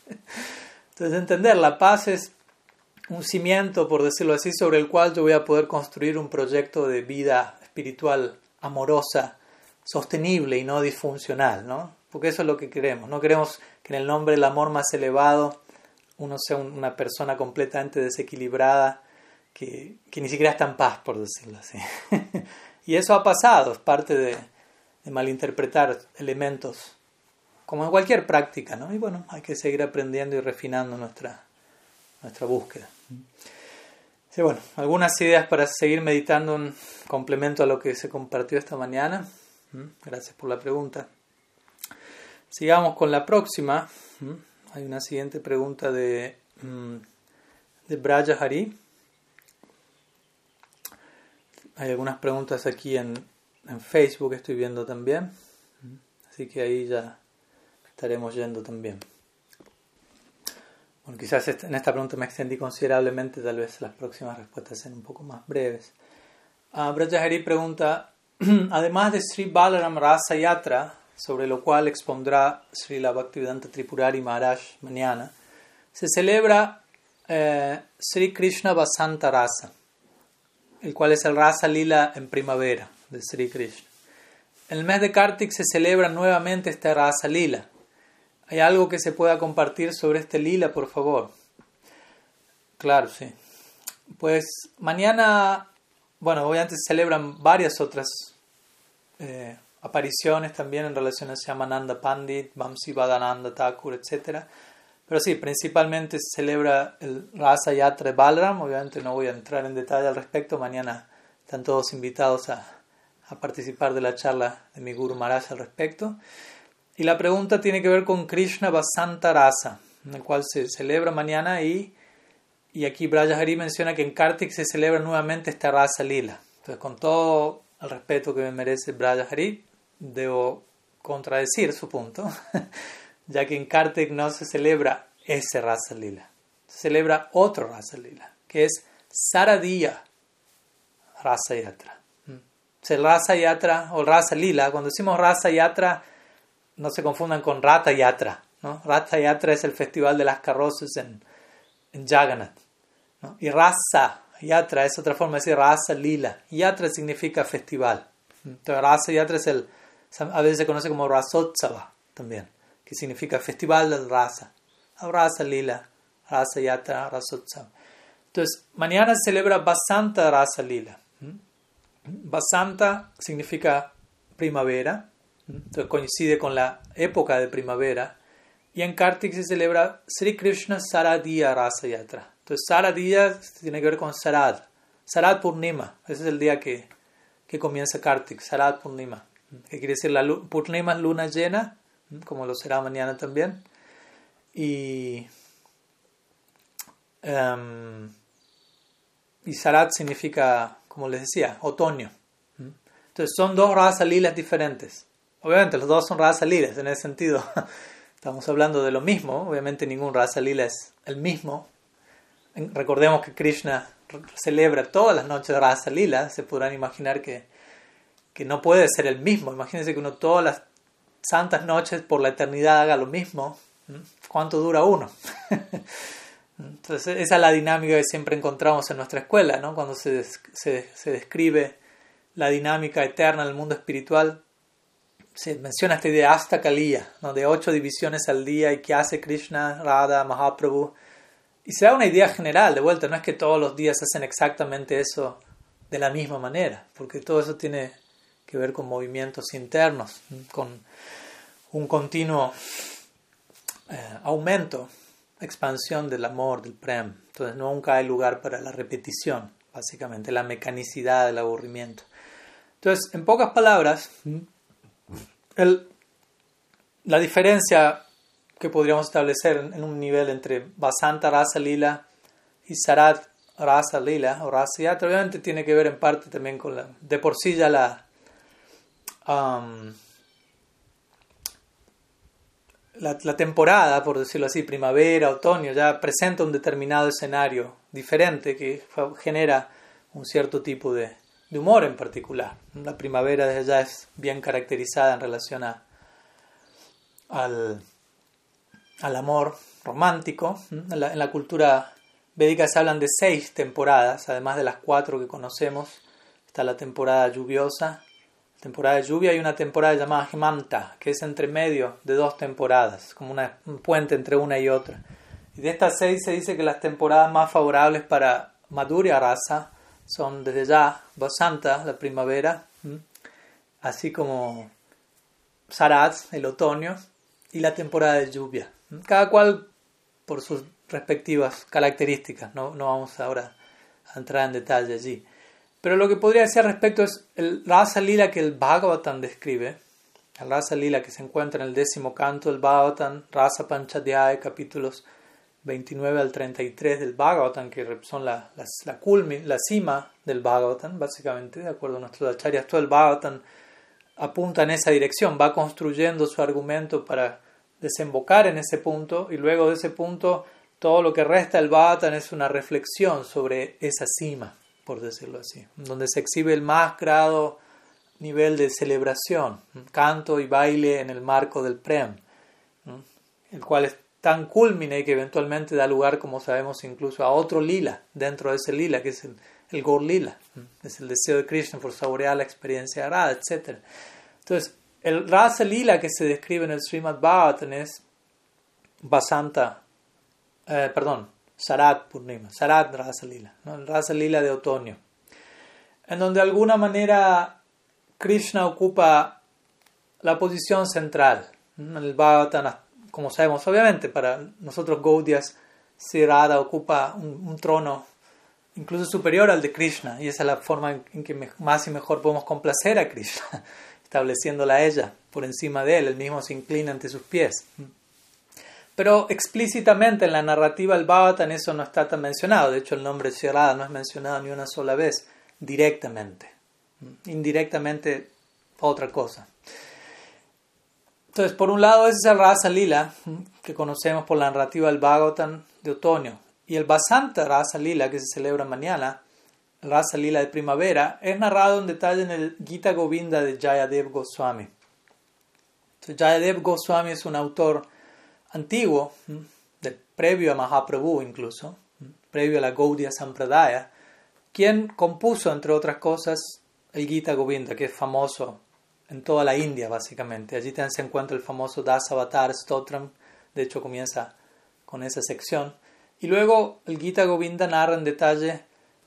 Entonces entender, la paz es un cimiento, por decirlo así, sobre el cual yo voy a poder construir un proyecto de vida espiritual amorosa, sostenible y no disfuncional, ¿no? Porque eso es lo que queremos. No queremos que en el nombre del amor más elevado uno sea una persona completamente desequilibrada que, ni siquiera está en paz, por decirlo así. <laughs> y eso ha pasado, es parte de, malinterpretar elementos, como en cualquier práctica, ¿no? Y bueno, hay que seguir aprendiendo y refinando nuestra, nuestra búsqueda. Sí, bueno, algunas ideas para seguir meditando en complemento a lo que se compartió esta mañana. ¿Mm? Gracias por la pregunta. Sigamos con la próxima. ¿Mm? hay una siguiente pregunta de, mm, de Braja Hari. Hay algunas preguntas aquí en, en Facebook, estoy viendo también. Así que ahí ya estaremos yendo también. Bueno, quizás en esta pregunta me extendí considerablemente, tal vez las próximas respuestas sean un poco más breves. Uh, Brajahari pregunta, <clears throat> además de Sri Balaram Rasa Yatra, sobre lo cual expondrá Sri Bhaktivedanta Tripurari Maharaj mañana, se celebra eh, Sri Krishna Vasanta Rasa, el cual es el Rasa Lila en primavera de Sri Krishna. En el mes de Kartik se celebra nuevamente este Rasa Lila. ¿Hay algo que se pueda compartir sobre este lila, por favor? Claro, sí. Pues mañana bueno, obviamente se celebran varias otras eh, apariciones también en relación a Shyamananda Pandit, Vamsi Badananda Thakur, etc. Pero sí, principalmente se celebra el Rasa Yatra Balram. Obviamente no voy a entrar en detalle al respecto. Mañana están todos invitados a, a participar de la charla de mi Guru Maharaj al respecto. Y la pregunta tiene que ver con Krishna Vasanta Rasa, en el cual se celebra mañana y y aquí Brajahari menciona que en Kartik se celebra nuevamente esta raza lila. Entonces, con todo el respeto que me merece Brajahari, debo contradecir su punto, <laughs> ya que en Kartik no se celebra ese raza lila. Se celebra otro raza lila, que es Saradiya Rasa Yatra. El Rasa Yatra o Rasa Lila, cuando decimos Rasa Yatra, no se confundan con Rata Yatra. ¿no? Rata Yatra es el festival de las carrozas en, en Jagannath. Y Rasa Yatra es otra forma de decir Rasa Lila. Yatra significa festival. Entonces, Rasa Yatra es el, a veces se conoce como Rasotsava también, que significa festival del Rasa. Rasa Lila, Rasa Yatra, Rasotsava. Entonces, mañana se celebra Basanta Rasa Lila. Basanta significa primavera, entonces coincide con la época de primavera y en Kartik se celebra Sri Krishna Saradiya Rasa Yatra. Entonces, Saradiya tiene que ver con Sarad. Sarad Purnima, ese es el día que, que comienza Kartik, Sarad Purnima. Que quiere decir la Purnima luna llena, como lo será mañana también. Y, um, y Sarad significa, como les decía, otoño. Entonces, son dos razas lilas diferentes. Obviamente, los dos son razas lilas en ese sentido. <laughs> Estamos hablando de lo mismo, obviamente ningún raza lila es el mismo. Recordemos que Krishna celebra todas las noches de Rasa Lila, se podrán imaginar que, que no puede ser el mismo. Imagínense que uno todas las santas noches por la eternidad haga lo mismo. ¿Cuánto dura uno? <laughs> Entonces, esa es la dinámica que siempre encontramos en nuestra escuela, ¿no? Cuando se, se describe la dinámica eterna del mundo espiritual, se menciona esta idea hasta Kaliya, ¿no? de ocho divisiones al día y qué hace Krishna, Radha, Mahaprabhu. Y se da una idea general, de vuelta, no es que todos los días hacen exactamente eso de la misma manera, porque todo eso tiene que ver con movimientos internos, con un continuo eh, aumento, expansión del amor, del prem. Entonces nunca hay lugar para la repetición, básicamente, la mecanicidad del aburrimiento. Entonces, en pocas palabras, la diferencia que podríamos establecer en, un nivel entre Basanta Rasa Lila y Sarat Rasa Lila o Rasa Yatra obviamente tiene que ver en parte también con la, de por sí ya la, la, la, temporada, por decirlo así, primavera, otoño, ya presenta un determinado escenario diferente que genera un cierto tipo de, de humor en particular. La primavera desde ya es bien caracterizada en relación a, al, al amor romántico. En la, cultura védica se hablan de seis temporadas, además de las cuatro que conocemos. Está la temporada lluviosa, temporada de lluvia y una temporada llamada Himanta, que es entre medio de dos temporadas, como una, un puente entre una y otra. Y de estas seis se dice que las temporadas más favorables para Madhurya Rasa son desde ya Basanta, la primavera, así como Sarad, el otoño, y la temporada de lluvia. Cada cual por sus respectivas características, no, no vamos ahora a entrar en detalle allí. Pero lo que podría decir al respecto es el Rasa Lila que el Bhagavatam describe, el Rasa Lila que se encuentra en el décimo canto del Bhagavatam, Rasa Panchadhyaya, capítulos 29 al 33 del Bhagavatam, que son la, la, la, la cima del Bhagavatam, básicamente, de acuerdo a nuestros acharyas, todo el Bhagavatam apunta en esa dirección, va construyendo su argumento para desembocar en ese punto y luego de ese punto todo lo que resta del Bhagavatam es una reflexión sobre esa cima, por decirlo así, donde se exhibe el más grado nivel de celebración, canto y baile en el marco del Prem, el cual es tan culmine que eventualmente da lugar, como sabemos, incluso a otro lila dentro de ese lila, que es el, el Lila, es el deseo de Krishna por saborear la experiencia Radha, etc. Entonces, el Rasa Lila que se describe en el Srimad Bhagavatam es Basanta, eh, perdón, Sarat Purnima, Sarat Rasa Lila, ¿no? el Rasa Lila de otoño, en donde de alguna manera Krishna ocupa la posición central. En el Bhagavatam como sabemos, obviamente para nosotros Gaudias, Radha ocupa un, trono incluso superior al de Krishna, y esa es la forma en que más y mejor podemos complacer a Krishna, <laughs> estableciéndola a ella por encima de él, él mismo se inclina ante sus pies. Pero explícitamente en la narrativa del Bhavatan eso no está tan mencionado, de hecho el nombre Radha no es mencionado ni una sola vez directamente, indirectamente otra cosa. Entonces, por un lado, ese es el Rasa Lila, que conocemos por la narrativa del Bhagavatam de otoño. Y el Basanta Rasa Lila, que se celebra mañana, el Rasa Lila de primavera, es narrado en detalle en el Gita Govinda de Jayadev Goswami. Jayadev Goswami es un autor antiguo, previo a Mahaprabhu incluso, previo a la Gaudiya Sampradaya, quien compuso, entre otras cosas, el Gita Govinda, que es famoso en toda la India, básicamente. Allí también se encuentra el famoso Das Avatar Stotram, de hecho comienza con esa sección. Y luego el Gita Govinda narra en detalle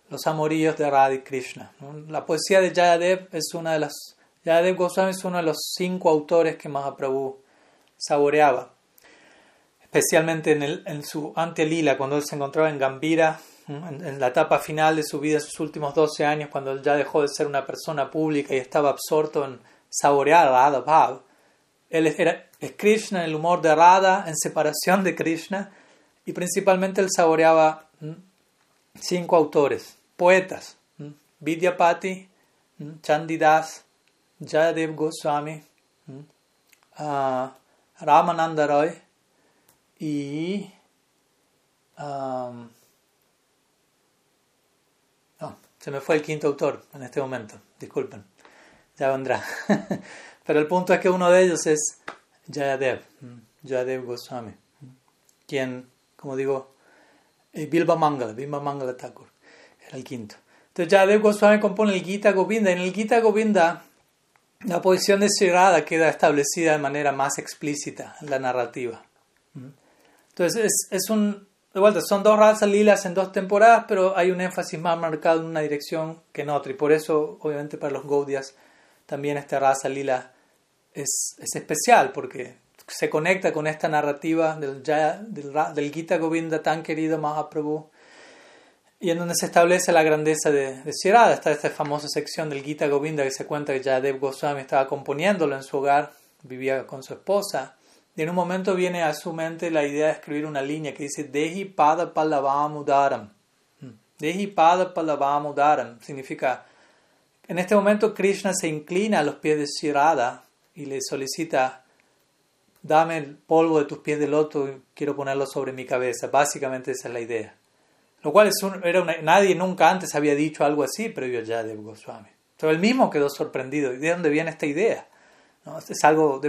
los amoríos de Radha Krishna. La poesía de Jayadev es una de las. Jayadev Goswami es uno de los cinco autores que Mahaprabhu saboreaba. Especialmente en, el, en su antelila, cuando él se encontraba en Gambira, en, la etapa final de su vida, en sus últimos 12 años, cuando él ya dejó de ser una persona pública y estaba absorto en saborear Radha Bhav. Él era, Krishna el humor de Radha, en separación de Krishna, y principalmente él saboreaba cinco autores, poetas, Vidyapati, Chandidas, Jayadev Goswami, uh, Ramananda Roy y um, se me fue el quinto autor en este momento, disculpen ya vendrá. <laughs> Pero el punto es que uno de ellos es Jayadev, Jayadev Goswami, quien, como digo, eh, Bilba Mangala, Bilba Mangala Thakur, era el quinto. Entonces Jayadev Goswami compone el Gita Govinda. En el Gita Govinda la posición de queda establecida de manera más explícita en la narrativa. Entonces es, es un, de vuelta, son dos razas lilas en dos temporadas, pero hay un énfasis más marcado en una dirección que en otra. Y por eso, obviamente, para los Gaudias también esta raza lila es, es especial porque se conecta con esta narrativa del, del, del, Gita Govinda tan querido Mahaprabhu y en donde se establece la grandeza de, de. Está esta famosa sección del Gita Govinda que se cuenta que ya Dev Goswami estaba componiéndolo en su hogar, vivía con su esposa. Y en un momento viene a su mente la idea de escribir una línea que dice Dehi Pada Pallavamudaram. Hmm. Dehi Pada Pallavamudaram significa en este momento Krishna se inclina a los pies de Shirada y le solicita, dame el polvo de tus pies de loto y quiero ponerlo sobre mi cabeza. Básicamente esa es la idea. Lo cual es era nadie nunca antes había dicho algo así previo ya de Goswami. Pero él mismo quedó sorprendido. ¿Y de dónde viene esta idea? Es algo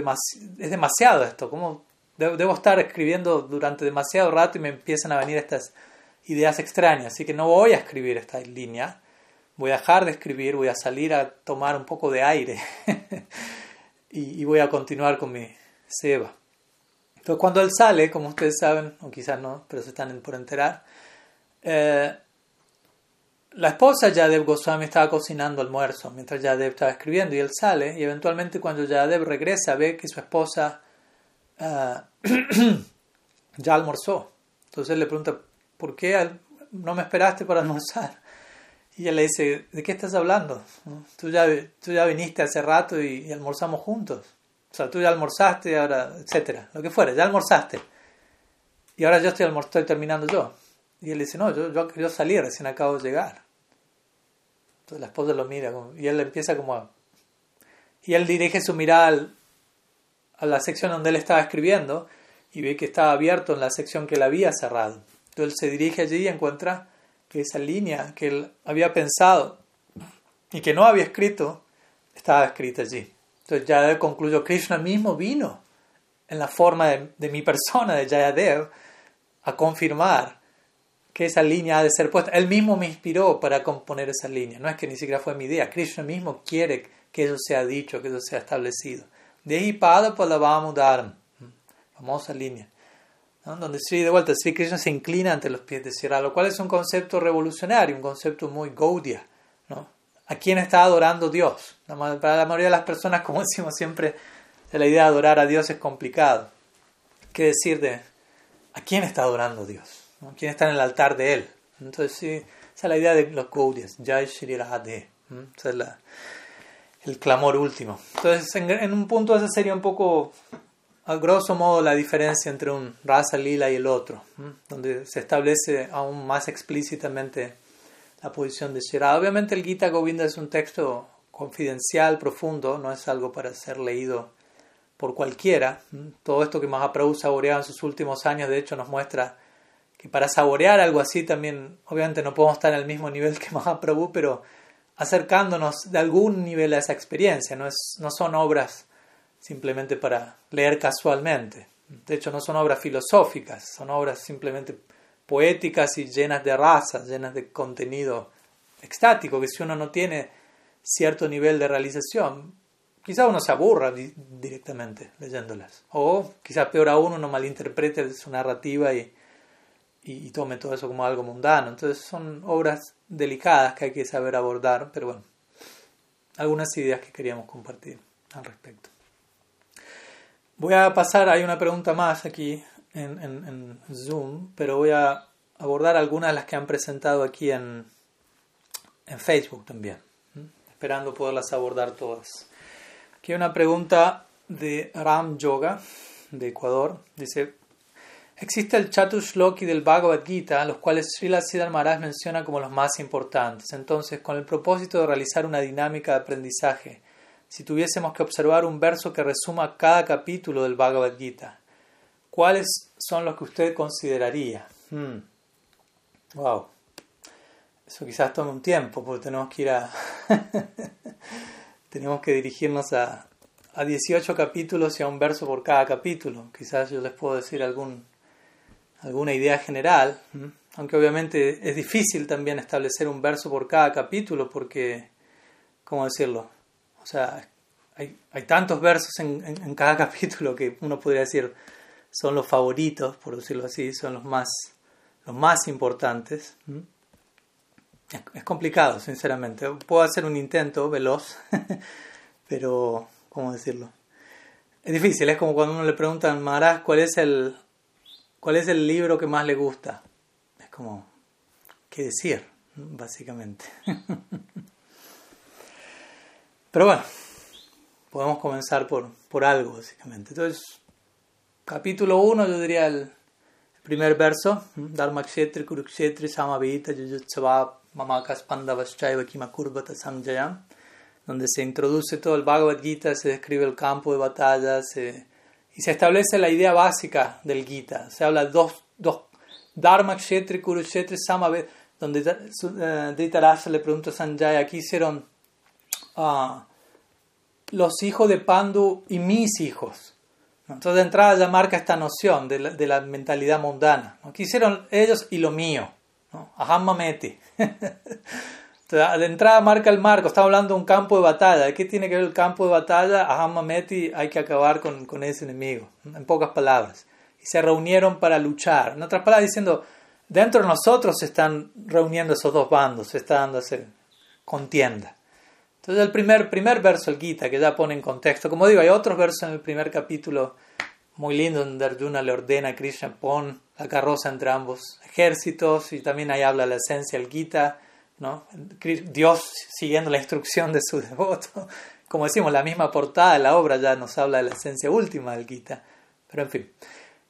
es demasiado esto. ¿Cómo debo estar escribiendo durante demasiado rato y me empiezan a venir estas ideas extrañas? Así que no voy a escribir esta línea voy a dejar de escribir, voy a salir a tomar un poco de aire <laughs> y, voy a continuar con mi seva. Entonces cuando él sale, como ustedes saben, o quizás no, pero se están por enterar, eh, la esposa Yadev Goswami estaba cocinando almuerzo mientras Yadev estaba escribiendo y él sale y eventualmente cuando Yadev regresa ve que su esposa eh, <clears throat> ya almorzó. Entonces él le pregunta, ¿por qué no me esperaste para almorzar? Y ella le dice, ¿de qué estás hablando? Tú ya, tú ya viniste hace rato y, almorzamos juntos. O sea, tú ya almorzaste, ahora, etcétera, lo que fuera, ya almorzaste. Y ahora yo estoy, estoy terminando yo. Y él dice, no, yo, yo, yo salí, recién acabo de llegar. Entonces la esposa lo mira y él empieza como a... Y él dirige su mirada a la sección donde él estaba escribiendo y ve que estaba abierto en la sección que él había cerrado. Entonces él se dirige allí y encuentra que esa línea que él había pensado y que no había escrito estaba escrita allí. Entonces ya concluyó, Krishna mismo vino en la forma de, mi persona, de Jayadev, a confirmar que esa línea ha de ser puesta. Él mismo me inspiró para componer esa línea. No es que ni siquiera fue mi idea. Krishna mismo quiere que eso sea dicho, que eso sea establecido. De ahí para la vamos a dar. Famosa línea. Donde sí, de vuelta, Sri Krishna se inclina ante los pies de Sierra, lo cual es un concepto revolucionario, un concepto muy Gaudia. ¿no? ¿A quién está adorando Dios? Para la mayoría de las personas, como <laughs> decimos siempre, la idea de adorar a Dios es complicado. ¿Qué decir de a quién está adorando Dios? ¿Quién está en el altar de él? Entonces, sí, esa es la idea de los Gaudias, Jai Shri Radhe. Ese es el clamor último. Entonces, en, un punto esa sería un poco, a grosso modo, la diferencia entre un Rasa Lila y el otro, donde se establece aún más explícitamente la posición de Shira. Obviamente el Gita Govinda es un texto confidencial, profundo, no es algo para ser leído por cualquiera. Todo esto que Mahaprabhu saboreaba en sus últimos años, de hecho, nos muestra y para saborear algo así también, obviamente no podemos estar el mismo nivel que Mahaprabhu, pero acercándonos de algún nivel a esa experiencia, no, es, no son obras simplemente para leer casualmente, de hecho no son obras filosóficas, son obras simplemente poéticas y llenas de razas, llenas de contenido extático, que si uno no tiene cierto nivel de realización, quizá uno se aburra directamente leyéndolas, o quizá peor aún uno malinterprete su narrativa y y, tome todo eso como algo mundano. Entonces son obras delicadas que hay que saber abordar, pero bueno, algunas ideas que queríamos compartir al respecto. Voy a pasar, hay una pregunta más aquí en, Zoom, pero voy a abordar algunas de las que han presentado aquí en, en Facebook también, esperando poderlas abordar todas. Aquí hay una pregunta de Ram Yoga de Ecuador. Dice, Existe el Chatushloki del Bhagavad Gita, los cuales Srila Siddhar Maharaj menciona como los más importantes. Entonces, con el propósito de realizar una dinámica de aprendizaje, si tuviésemos que observar un verso que resuma cada capítulo del Bhagavad Gita, ¿cuáles son los que usted consideraría? Hmm. Wow. Eso quizás tome un tiempo, porque tenemos que ir a. <laughs> tenemos que dirigirnos a, a 18 capítulos y a un verso por cada capítulo. Quizás yo les puedo decir alguna idea general, aunque obviamente es difícil también establecer un verso por cada capítulo porque, ¿cómo decirlo? O sea, hay, hay tantos versos en, en, cada <laughs> capítulo que uno podría decir son los favoritos, por decirlo así, son los más, los más importantes. Es, es complicado, sinceramente. Puedo hacer un intento veloz, <laughs> pero, ¿cómo decirlo? Es difícil, es como cuando uno le preguntan, Maharaj, ¿cuál es el, ¿Cuál es el libro que más le gusta? Es como, ¿qué decir? Básicamente. <laughs> Pero bueno, podemos comenzar por, por algo, básicamente. Entonces, capítulo 1, yo diría el primer verso, Dharma Kshetri Kurukshetri Samavita Yujutsava Mamakas Pandavaschaiva Kimakurbata Samjayam, donde se introduce todo el Bhagavad Gita, se describe el campo de batalla, se y se establece la idea básica del Gita. Se habla dos, dos Dharma, Kshetri, Kurukshetri, Samaved, donde uh, le pregunta a Sanjaya, aquí hicieron ah, los hijos de Pandu y mis hijos. Entonces de entrada ya marca esta noción de la, mentalidad mundana. Aquí hicieron ellos y lo mío. ¿no? Ahammameti. <laughs> de entrada marca el marco, estamos hablando de un campo de batalla. ¿Qué tiene que ver el campo de batalla? A Meti hay que acabar con, con, ese enemigo, en pocas palabras. Y se reunieron para luchar. En otras palabras, diciendo, dentro de nosotros se están reuniendo esos dos bandos, se está dando esa contienda. Entonces el primer, primer verso, el Gita, que ya pone en contexto. Como digo, hay otros versos en el primer capítulo muy lindo donde Arjuna le ordena a Krishna pon la carroza entre ambos ejércitos y también ahí habla la esencia del Gita ¿no? Dios siguiendo la instrucción de su devoto. Como decimos, la misma portada de la obra ya nos habla de la esencia última del Gita. Pero en fin.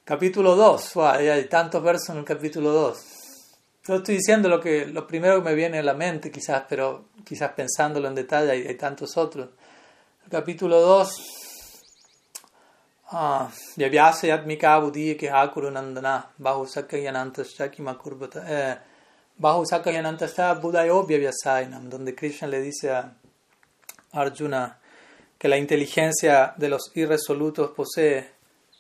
Capítulo 2. hay tantos versos en el capítulo 2. Yo estoy diciendo lo, que, lo primero que me viene a la mente, quizás, pero quizás pensándolo en detalle hay, hay tantos otros. El capítulo 2. Ah, Vyavyasa yatmika buddhi ke hakuru nandana bahu sakyayanantascha kimakurbata. Eh, bahu sakyayanantascha budayo vyavyasainam, donde Krishna le dice a Arjuna que la inteligencia de los irresolutos posee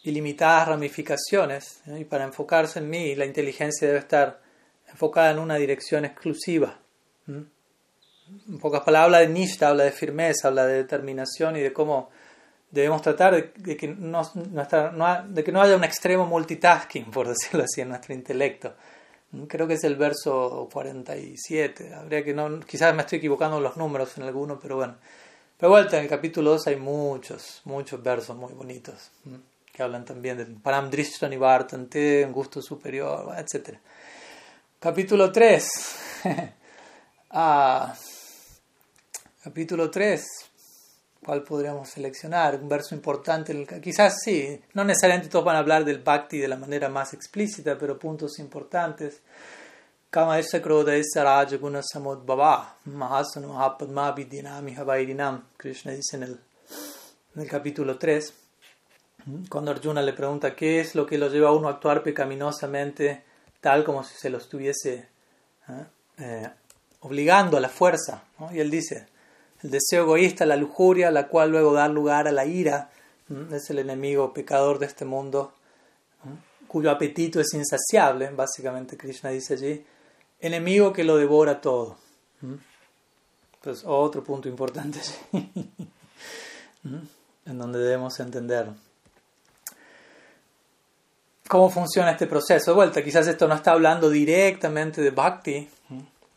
ilimitadas ramificaciones y para enfocarse en mí la inteligencia debe estar enfocada en una dirección exclusiva. En pocas palabras, habla de nishta, habla de firmeza, habla de determinación y de cómo debemos tratar de, que, no, haya un extremo multitasking, por <laughs> decirlo así, en nuestro intelecto. Creo que es el verso 47. Habría que no, quizás me estoy equivocando los números en alguno, pero bueno. Pero vuelta, en el capítulo 2 hay muchos, muchos versos muy bonitos que hablan también del Param Drishta Nivartante, un gusto superior, etc. Capítulo 3. <laughs> ah, capítulo 3. ¿Cuál podríamos seleccionar? Un verso importante. Quizás sí, no necesariamente todos van a hablar del Bhakti de la manera más explícita, pero puntos importantes. Kama esa kroda esa raja guna samudbhava mahasanu hapadma vidinami havairinam. Krishna dice en el, en el capítulo 3. Cuando Arjuna le pregunta qué es lo que lo lleva a uno a actuar pecaminosamente tal como si se lo estuviese ¿eh? Eh, obligando a la fuerza. Y él dice, el deseo egoísta, la lujuria, la cual luego da lugar a la ira, es el enemigo pecador de este mundo, cuyo apetito es insaciable, básicamente Krishna dice allí, enemigo que lo devora todo. Pues otro punto importante <laughs> en donde debemos entender cómo funciona este proceso. De vuelta, quizás esto no está hablando directamente de bhakti,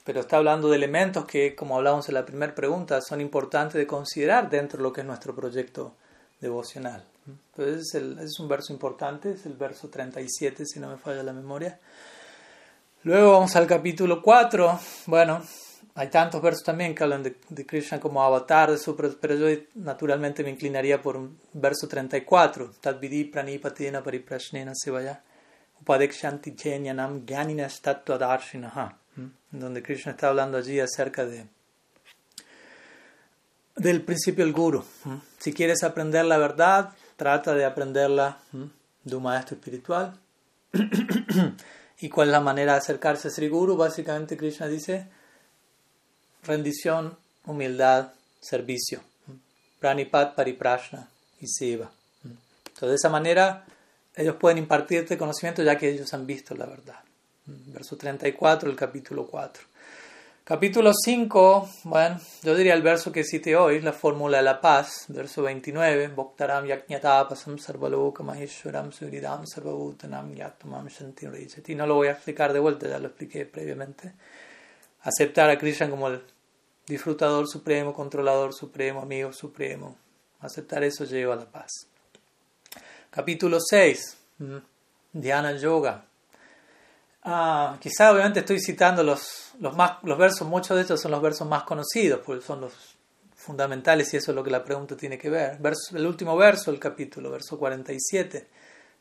pero está hablando de elementos que, como hablamos en la primera pregunta, son importantes de considerar dentro de lo que es nuestro proyecto devocional. Entonces es, es un verso importante, es el verso 37, si no me falla la memoria. Luego vamos al capítulo 4. Bueno, hay tantos versos también que hablan de, Krishna como avatar, de su, pero yo naturalmente me inclinaría por un verso 34. Tadvidi pranipatina pariprashnena sevaya upadekshanti chenyanam gyaninas tattvadarshinaha. Donde Krishna está hablando allí acerca de del principio del guru. Si quieres aprender la verdad, trata de aprenderla de un maestro espiritual. <coughs> ¿Y cuál es la manera de acercarse a Sri Guru? Básicamente Krishna dice rendición, humildad, servicio. Pranipat, pariprashna y seva. Entonces, de esa manera, ellos pueden impartirte conocimiento ya que ellos han visto la verdad. Verso 34, el capítulo 4. Capítulo 5, bueno, yo diría el verso que cité hoy, la fórmula de la paz, verso 29, Bhaktaram yaknyatapasam sarvaloka maheshwaram suridam sarvabhutanam yatamam shanti No lo voy a explicar de vuelta, ya lo expliqué previamente. Aceptar a Krishna como el disfrutador supremo, controlador supremo, amigo supremo. Aceptar eso lleva a la paz. Capítulo 6. Mm, Dhyana Yoga. Ah, quizá obviamente estoy citando los, los, más, los versos, muchos de estos son los versos más conocidos, porque son los fundamentales y eso es lo que la pregunta tiene que ver. el último verso del capítulo, verso 47.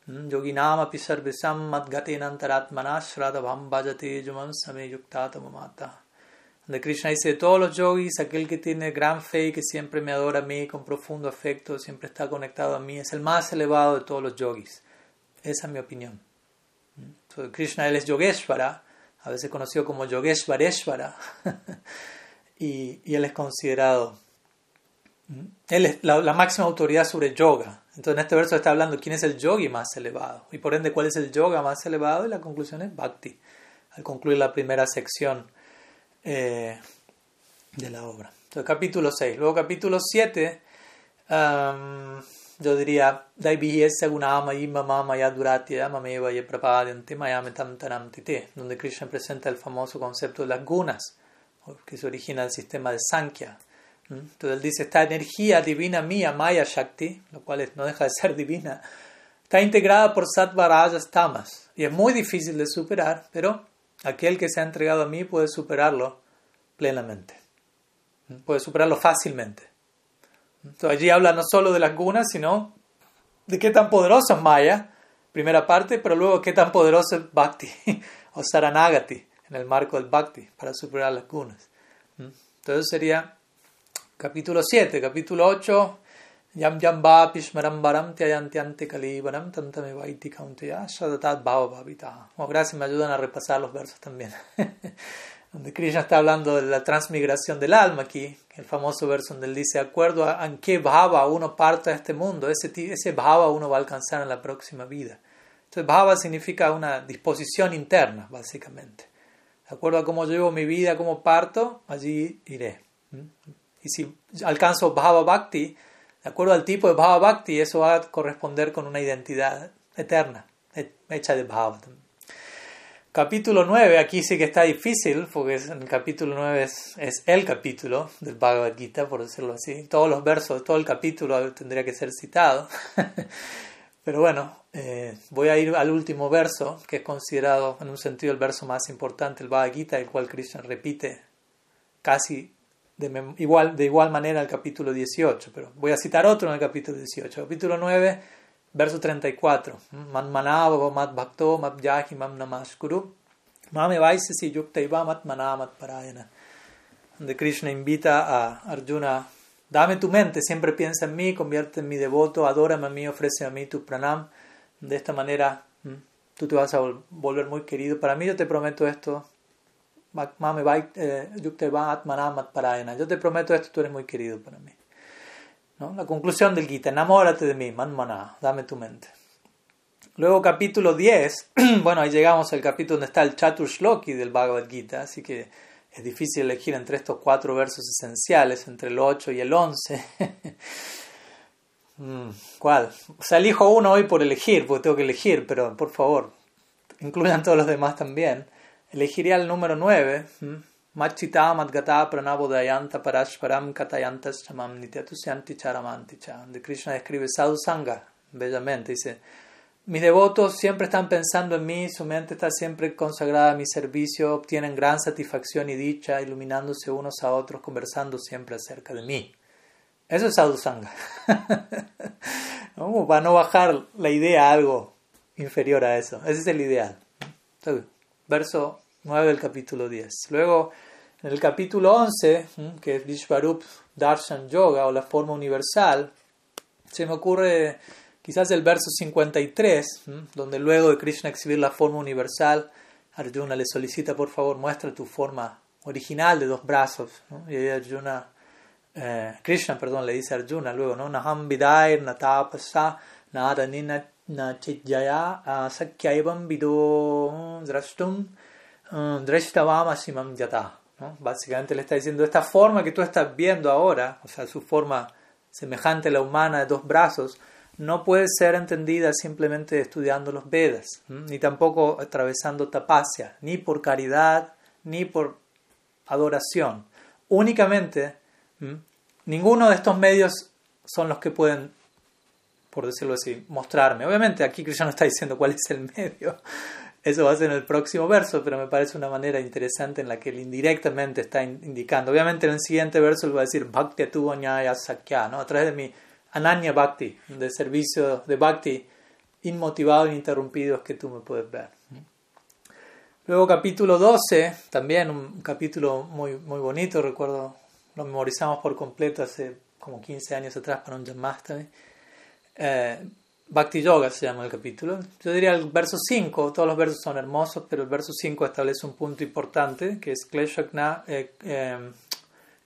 Mm, Yoginama pisarvesam madgatenantaratmana shradabham bhajate juman same yuktata mamata donde Krishna dice, de todos los yogis, aquel que tiene gran fe y que siempre me adora a mí con profundo afecto, siempre está conectado a mí, es el más elevado de todos los yogis. Esa es mi opinión. Entonces, Krishna, es Yogeshvara, a veces conocido como Yogeshvareshvara, <laughs> y, él es considerado, él es la, máxima autoridad sobre yoga. Entonces en este verso está hablando quién es el yogi más elevado, y por ende cuál es el yoga más elevado, y la conclusión es Bhakti, al concluir la primera sección eh, de la obra. Entonces, capítulo 6. Luego, capítulo 7, um, yo diría, donde Krishna presenta el famoso concepto de las gunas, que se origina del sistema de Sankhya. Entonces él dice, esta energía divina mía, Maya Shakti, lo cual no deja de ser <laughs> divina, está integrada por Sattva, Rajas, Tamas, y es muy difícil de superar, pero aquel que se ha entregado a mí puede superarlo plenamente. Puede superarlo fácilmente. Entonces allí habla no solo de las gunas, sino de qué tan poderoso es Maya, primera parte, pero luego qué tan poderoso es Bhakti <laughs> o Saranagati en el marco del Bhakti para superar las gunas. Entonces sería capítulo 7, capítulo 8, Yam Yam Va Pishmaram Baram Tyayantyante Kalibaram Tantame Vaiti Kaunteya Shadatat Bhava Bhavita. Oh, gracias, me ayudan a repasar los versos también. <laughs> donde Krishna está hablando de la transmigración del alma aquí, el famoso verso donde él dice, acuerdo a en qué bhava uno parte de este mundo, ese, ese bhava uno va a alcanzar en la próxima vida. Entonces bhava significa una disposición interna, básicamente. De acuerdo a cómo llevo mi vida, cómo parto, allí iré. Y si alcanzo bhava bhakti, de acuerdo al tipo de bhava bhakti, eso va a corresponder con una identidad eterna, hecha de bhava Capítulo 9, aquí sí que está difícil, porque el capítulo 9 es, el capítulo del Bhagavad Gita, por decirlo así. Todos los versos, todo el capítulo tendría que ser citado. <laughs> Pero bueno, eh, voy a ir al último verso, que es considerado en un sentido el verso más importante del Bhagavad Gita, el cual Krishna repite casi de igual, de igual manera el capítulo 18. Pero voy a citar otro en el capítulo 18. Capítulo 9 verso 34. Man manava mat bhakto mat yahi mam namaskuru. Mame vaisesi yuktaiva mat manamat parayana. Donde Krishna invita a Arjuna, dame tu mente, siempre piensa en mí, convierte en mi devoto, adórame a mí, ofrece a mí tu pranam. De esta manera tú te vas a volver muy querido. Para mí yo te prometo esto. Mame eh, parayana. Yo te prometo esto, tú eres muy querido para mí. La conclusión del Gita, enamórate de mí, manmaná, dame tu mente. Luego capítulo 10, <clears throat> bueno, ahí llegamos al capítulo donde está el Chatur Shloki del Bhagavad Gita, así que es difícil elegir entre estos cuatro versos esenciales, entre el 8 y el 11. <laughs> Mm, ¿Cuál? O sea, elijo uno hoy por elegir, porque tengo que elegir, pero por favor, incluyan todos los demás también. Elegiría el número 9. Machita Madgata Pranabodayanta Parashparam Katayantas Chamam Nityatushyanti Charamanticha. De Krishna describe Sadhu Sangha bellamente. Dice: Mis devotos siempre están pensando en mí, su mente está siempre consagrada a mi servicio, obtienen gran satisfacción y dicha, iluminándose unos a otros, conversando siempre acerca de mí. Eso es Sadhu Sangha. <laughs> ¿No? Para no bajar la idea a algo inferior a eso. Ese es el ideal. Verso 9 del capítulo 10. Luego en el capítulo 11, que es Vishvarup Darshan Yoga o la forma universal, se me ocurre quizás el verso 53, donde luego de Krishna exhibir la forma universal, Arjuna le solicita por favor muestra tu forma original de dos brazos. Y Arjuna, eh, Krishna perdón, le dice a Arjuna luego, ¿no? Naham vidair natapasa nadanina nachijaya sakyaivam vido drashtum drashtavam yata. Básicamente le está diciendo, esta forma que tú estás viendo ahora, o sea, su forma semejante a la humana de dos brazos, no puede ser entendida simplemente estudiando los Vedas, ni tampoco atravesando tapasya, ni por caridad, ni por adoración. Únicamente, ninguno de estos medios son los que pueden, por decirlo así, mostrarme. Obviamente aquí Krishna no está diciendo cuál es el medio, eso va a ser en el próximo verso, pero me parece una manera interesante en la que él indirectamente está indicando. Obviamente en el siguiente verso él va a decir Bhakti Atuvanyaya Sakya, ¿no? a través de mi Ananya Bhakti, de servicio de Bhakti inmotivado e ininterrumpido que tú me puedes ver. Luego capítulo 12, también un capítulo muy, muy bonito, recuerdo, lo memorizamos por completo hace como 15 años atrás para un Janmastami. Eh, Bhakti Yoga se llama el capítulo. Yo diría el verso 5, todos los versos son hermosos, pero el verso 5 establece un punto importante, que es Kleshakna, eh, eh,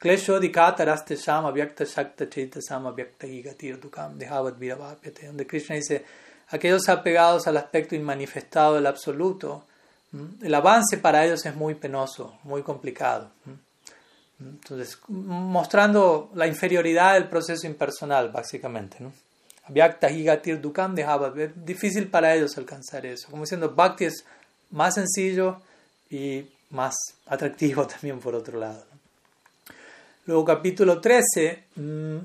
Shama Vyakta Shakta Chaita Sama Vyakta Higatir Dukam Dehavad donde Krishna dice, aquellos apegados al aspecto inmanifestado del absoluto, el avance para ellos es muy penoso, muy complicado. Entonces, mostrando la inferioridad del proceso impersonal, básicamente. ¿no? Vyakta Higatir Dukam dejaba difícil para ellos alcanzar eso. Como diciendo, Bhakti es más sencillo y más atractivo <laughs> también por otro lado. Luego capítulo 13, mm,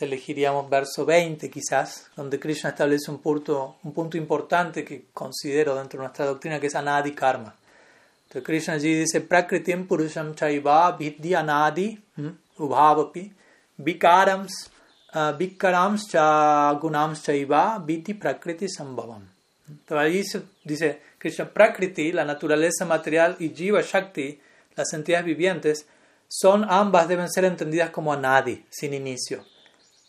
elegiríamos verso 20 quizás, donde Krishna establece un punto, un punto importante que considero dentro de nuestra doctrina que es Anadi Karma. Entonces Krishna allí dice, Prakritim Purusham Chaiva Vidhi Anadi Ubhavapi Vikarams Vikarams Cha Gunams Chaiva Vidhi Prakriti Sambhavam. Entonces allí dice Krishna Prakriti, la naturaleza material, y Jiva Shakti, las entidades vivientes, son ambas deben ser entendidas como anadi, sin inicio.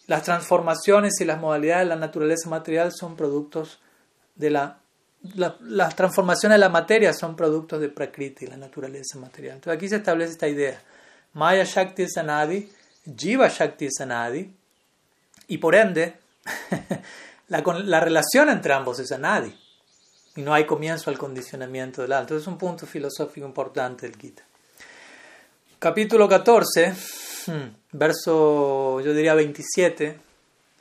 Las transformaciones y las modalidades de la naturaleza material son productos de la, las transformaciones de la materia son productos de Prakriti, la naturaleza material. Entonces aquí se establece esta idea. Maya Shakti es anadi, Jiva Shakti es anadi, y por ende, <laughs> la, la relación entre ambos es anadi. Y no hay comienzo al condicionamiento del alto. Es un punto filosófico importante del Gita. Capítulo 14, hmm, verso, yo diría 27,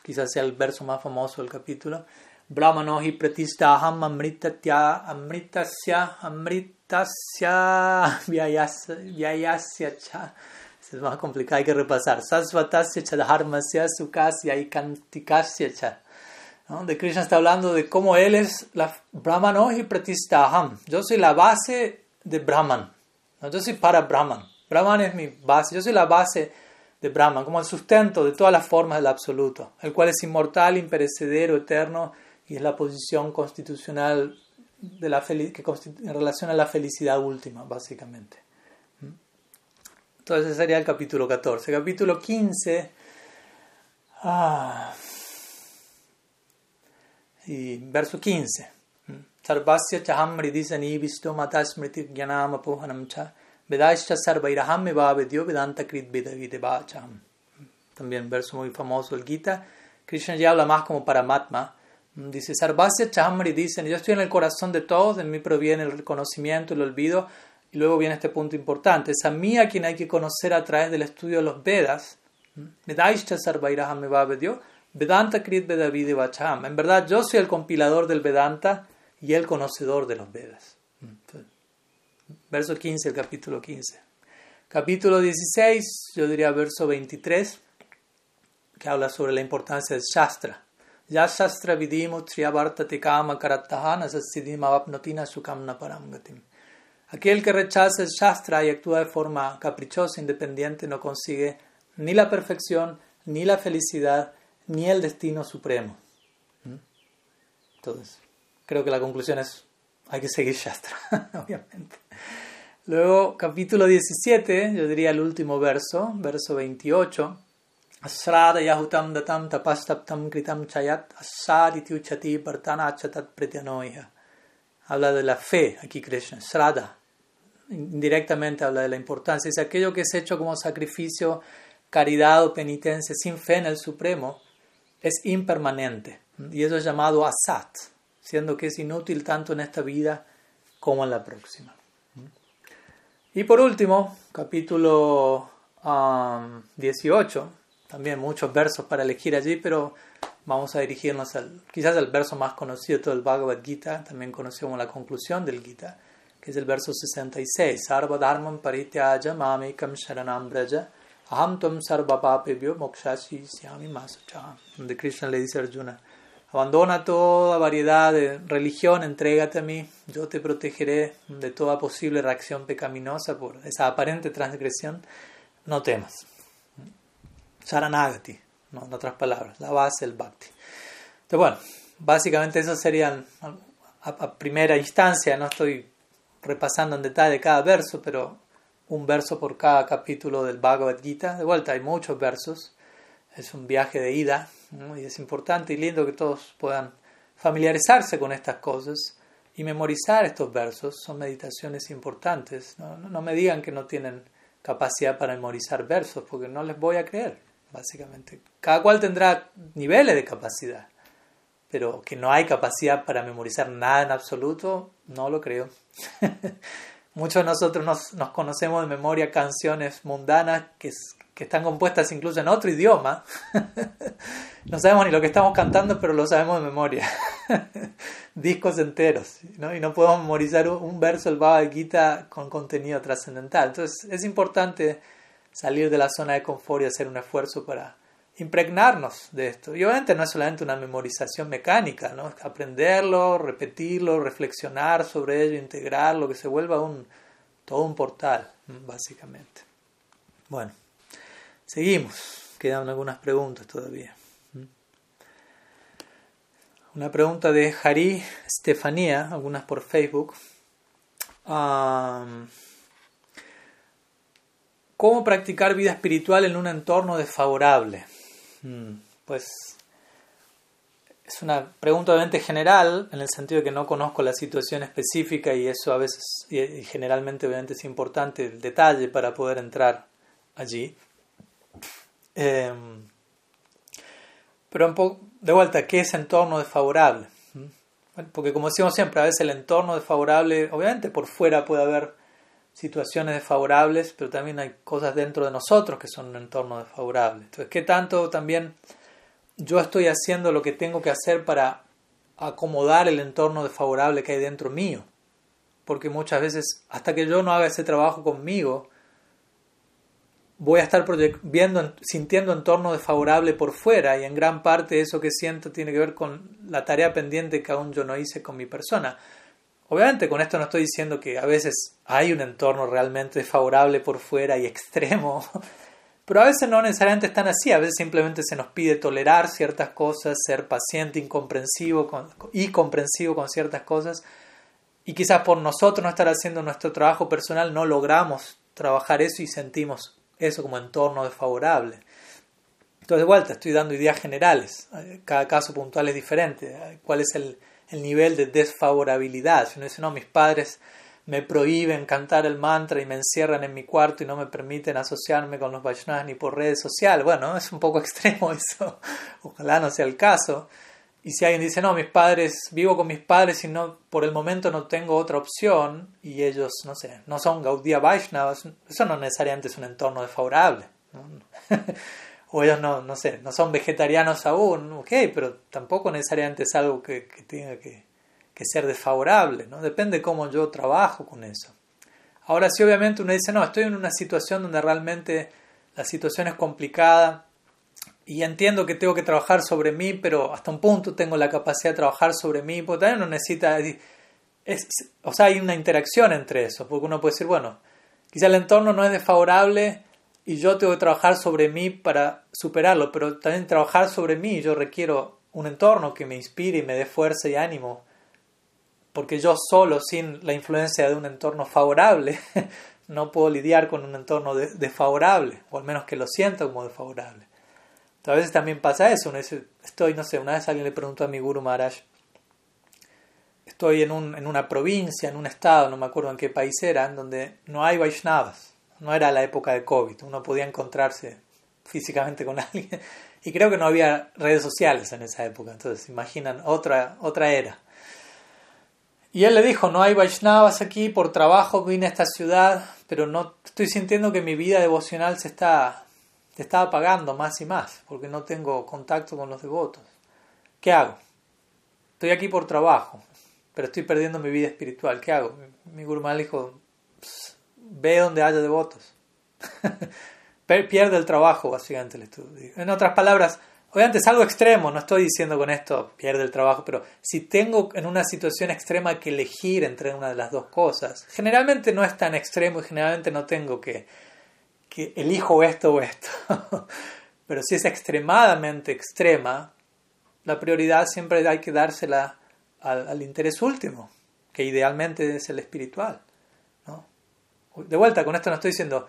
quizás sea el verso más famoso del capítulo. Brahmano hi pratistaham amritatya amritasya amritasya vyayasya cha. Es más complicado, hay que repasar. Sasvatasya cha dharmasya sukasya y kantikasya cha. De Krishna está hablando de cómo él es la Brahmano y pratistaham. Yo soy la base de Brahman. Yo soy para Brahman. Brahman es mi base, yo soy la base de Brahman, como el sustento de todas las formas del absoluto, el cual es inmortal, imperecedero, eterno y es la posición constitucional de la que en relación a la felicidad última, básicamente. Entonces ese sería el capítulo 14. Capítulo 15. Ah, y verso 15. ¿Mm? Sarvasya chahamri disani visto matasmriti gyanam cha Vedaischa sarvairaham me va Dios vedanta krit videbacham. También verso muy famoso el Gita. Krishna ya habla más como Paramatma. Dice, Sarvasya Chamri dicen, yo estoy en el corazón de todos, de mí proviene el conocimiento, el olvido, y luego viene este punto importante, es a mí a quien hay que conocer a través del estudio de los Vedas. Vedanta Krit Vedavide En verdad, yo soy el compilador del Vedanta y el conocedor de los Vedas verso 15, el capítulo 15. Capítulo 16, yo diría verso 23, que habla sobre la importancia del Shastra. Ya Shastra vidimu triyavartate kama karattahana apnotina sukamna paramgatim. Aquel que rechaza el Shastra y actúa de forma caprichosa, independiente, no consigue ni la perfección, ni la felicidad, ni el destino supremo. ¿Mm? Entonces, creo que la conclusión es, hay que seguir Shastra, <laughs> obviamente. Luego, capítulo 17, yo diría el último verso, verso 28. Asrada yahutam datam tapastaptam kritam chayat pretyanoya. Habla de la fe aquí Krishna, Srada. Indirectamente habla de la importancia. Es aquello que es hecho como sacrificio, caridad o penitencia sin fe en el Supremo, es impermanente. Y eso es llamado asat, siendo que es inútil tanto en esta vida como en la próxima. Y por último, capítulo 18, um, también muchos versos para elegir allí, pero vamos a dirigirnos al, quizás al verso más conocido de todo el Bhagavad Gita, también conocido como la conclusión del Gita, que es el verso 66. Sarva dharmam parityaya mamekam sharanam braja aham tum sarva papebyo mokshashi syami masacha. Donde Krishna le dice a Arjuna, Abandona toda variedad de religión, entrégate a mí, yo te protegeré de toda posible reacción pecaminosa por esa aparente transgresión. No temas. Saranagati, no, en otras palabras, la base del bhakti. Entonces, bueno, básicamente eso serían a, primera instancia, no estoy repasando en detalle cada verso, pero un verso por cada capítulo del Bhagavad Gita. De vuelta, hay muchos versos, es un viaje de ida y es importante y lindo que todos puedan familiarizarse con estas cosas y memorizar estos versos. Son meditaciones importantes. No, no, me digan que no tienen capacidad para memorizar versos, porque no les voy a creer, básicamente. Cada cual tendrá niveles de capacidad, pero que no hay capacidad para memorizar nada en absoluto, no lo creo. <laughs> Muchos de nosotros nos, nos, conocemos de memoria canciones mundanas que, que están compuestas incluso en otro idioma. <laughs> no sabemos ni lo que estamos cantando, pero lo sabemos de memoria. <laughs> Discos enteros. ¿no? Y no podemos memorizar un verso del Bhagavad Gita con contenido trascendental. Entonces es importante salir de la zona de confort y hacer un esfuerzo para impregnarnos de esto. Y obviamente no es solamente una memorización mecánica, ¿no? aprenderlo, repetirlo, reflexionar sobre ello, integrarlo, que se vuelva un todo un portal, básicamente. Bueno, seguimos, quedan algunas preguntas todavía. Una pregunta de Jari Estefanía, algunas por Facebook. ¿Cómo practicar vida espiritual en un entorno desfavorable? Mm, pues es una pregunta obviamente general, en el sentido de que no conozco la situación específica y eso a veces, y generalmente obviamente es importante el detalle para poder entrar allí. Em, pero un poco, de vuelta, ¿qué es entorno desfavorable? ¿Mm? porque como decimos siempre, a veces el entorno desfavorable, obviamente por fuera puede haber situaciones desfavorables, pero también hay cosas dentro de nosotros que son un entorno desfavorable. Entonces, ¿qué tanto también yo estoy haciendo lo que tengo que hacer para acomodar el entorno desfavorable que hay dentro mío? Porque muchas veces, hasta que yo no haga ese trabajo conmigo, voy a estar viendo, sintiendo entorno desfavorable por fuera y en gran parte eso que siento tiene que ver con la tarea pendiente que aún yo no hice con mi persona. Obviamente con esto no estoy diciendo que a veces hay un entorno realmente desfavorable por fuera y <laughs> extremo, pero a veces no necesariamente están así, a veces simplemente se nos pide tolerar ciertas cosas, ser paciente, incomprensivo y comprensivo con ciertas cosas, y quizás por nosotros no estar haciendo nuestro trabajo personal no logramos trabajar eso y sentimos eso como entorno desfavorable. Entonces, de vuelta, estoy dando ideas generales, cada caso puntual es diferente, cuál es el el nivel de desfavorabilidad. Si uno dice, no, mis padres me prohíben cantar el mantra y me encierran en mi cuarto y no me permiten asociarme con los Vaishnavas ni por redes sociales. Bueno, es un poco <laughs> extremo eso. Ojalá no sea el caso. Y si alguien dice, no, mis padres, vivo con mis padres y no, por el momento no tengo otra opción y ellos, no sé, no son Gaudiya Vaishnavas, eso no necesariamente es un entorno desfavorable. <laughs> o ellos no, no sé, no son vegetarianos aún, ok, pero tampoco necesariamente es algo que, tenga que, ser desfavorable, ¿no? Depende cómo yo trabajo con eso. Ahora sí, obviamente uno dice, no, estoy en una situación donde realmente la situación es complicada y entiendo que tengo que trabajar sobre mí, pero hasta un punto tengo la capacidad de trabajar sobre mí, porque también no necesita... Es, o sea, hay una interacción entre eso, porque uno puede decir, bueno, quizá el entorno no es desfavorable, y yo tengo que trabajar sobre mí para superarlo, pero también trabajar sobre mí yo requiero un entorno que me inspire y me dé fuerza y ánimo, porque yo solo, sin la influencia de un entorno favorable, <laughs> no puedo lidiar con un entorno desfavorable, o al menos que lo siento como desfavorable. a veces también pasa eso, estoy, no sé, una vez alguien le preguntó a mi Guru Maharaj, estoy en, un, en una provincia, en un estado, no me acuerdo en qué país era, en donde no hay Vaishnavas no era la época de COVID, uno podía encontrarse físicamente con <laughs> alguien y creo que no había redes sociales en esa época, entonces imaginan otra, otra era. Y él le dijo, no hay Vaishnavas aquí, por trabajo vine a esta ciudad, pero no estoy sintiendo que mi vida devocional se está, se está apagando más y más, porque no tengo contacto con los devotos. ¿Qué hago? Estoy aquí por trabajo, pero estoy perdiendo mi vida espiritual. ¿Qué hago? Mi Guru dijo, ve donde haya devotos. <laughs> Pierde el trabajo, básicamente, el estudio. En otras palabras, obviamente es algo extremo, no estoy diciendo con esto pierde el trabajo, pero si tengo en una situación extrema que elegir entre una de las dos cosas, generalmente no es tan extremo y generalmente no tengo que, que elijo esto o esto. <laughs> pero si es extremadamente extrema, la prioridad siempre hay que dársela al interés último, que idealmente es el espiritual de vuelta, con esto no estoy diciendo,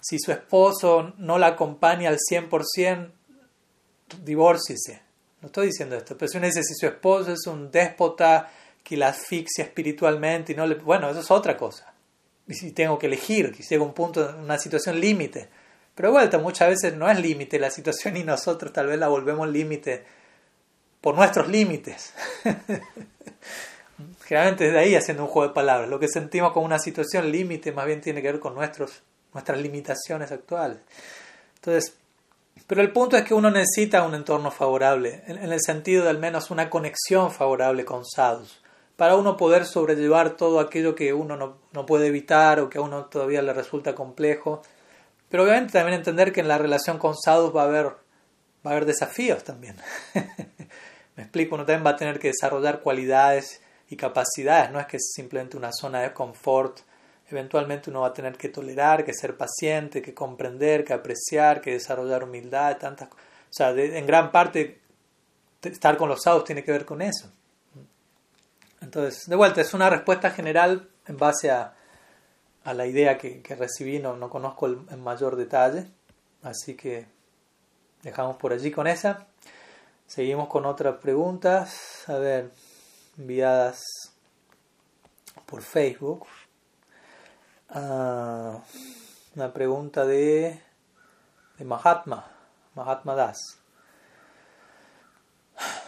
si su esposo no la acompaña al 100%, divórciese. No estoy diciendo esto, pero si uno dice, si su esposo es un déspota que la asfixia espiritualmente y no le... Bueno, eso es otra cosa. Y si tengo que elegir, que llega un punto, una situación límite. Pero de vuelta, muchas veces no es límite la situación y nosotros tal vez la volvemos límite por nuestros límites. <laughs> Generalmente desde ahí haciendo un juego de palabras. Lo que sentimos como una situación límite más bien tiene que ver con nuestros, nuestras limitaciones actuales. Entonces, pero el punto es que uno necesita un entorno favorable, en, el sentido de al menos una conexión favorable con sadhus, para uno poder sobrellevar todo aquello que uno no, no puede evitar o que a uno todavía le resulta complejo. Pero obviamente también entender que en la relación con sadhus va a haber, va a haber desafíos también. <laughs> Me explico, uno también va a tener que desarrollar cualidades y capacidades, no es que es simplemente una zona de confort eventualmente uno va a tener que tolerar, que ser paciente, que comprender, que apreciar, que desarrollar humildad, tantas O sea, en gran parte estar con los sadhus tiene que ver con eso. Entonces, de vuelta, es una respuesta general en base a, a la idea que, que recibí, no, no conozco el, en mayor detalle, así que dejamos por allí con esa. Seguimos con otras preguntas, a ver, enviadas por Facebook. Ah, una pregunta de, Mahatma, Mahatma Das.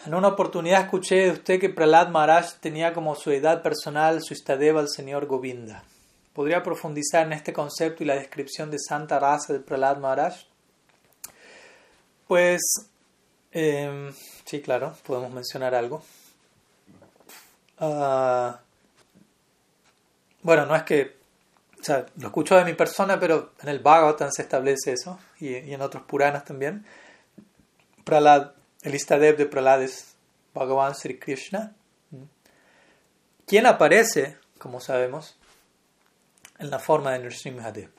En una oportunidad escuché de usted que Prahlad Maharaj tenía como su edad personal su istadeva al señor Govinda. ¿Podría profundizar en este concepto y la descripción de Santa Rasa de Prahlad Maharaj? Pues, em, sí, claro, podemos mencionar algo. Ah, bueno, no es que, o sea, lo escucho de mi persona, pero en el Bhagavatam se establece eso y, y en otros Puranas también. Prahlad el Istadev de Prahlad es Bhagavan Sri Krishna, quien aparece, como sabemos, en la forma de Nrsimhadev.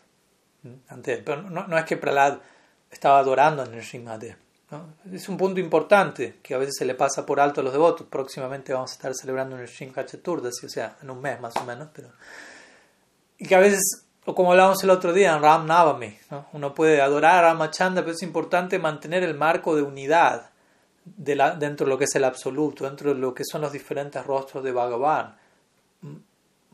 Pero no, es que Prahlad estaba adorando a Nrsimhadev. ¿No? Es un punto importante que a veces se le pasa por alto a los devotos. Próximamente vamos a estar celebrando Nrsimha Chaturdasi, o sea, en un mes más o menos. Pero... Y que a veces, o como hablábamos el otro día, en Ram Navami, uno puede adorar a Ramachanda, pero es importante mantener el marco de unidad de la, dentro de lo que es el absoluto, dentro de lo que son los diferentes rostros de Bhagavan.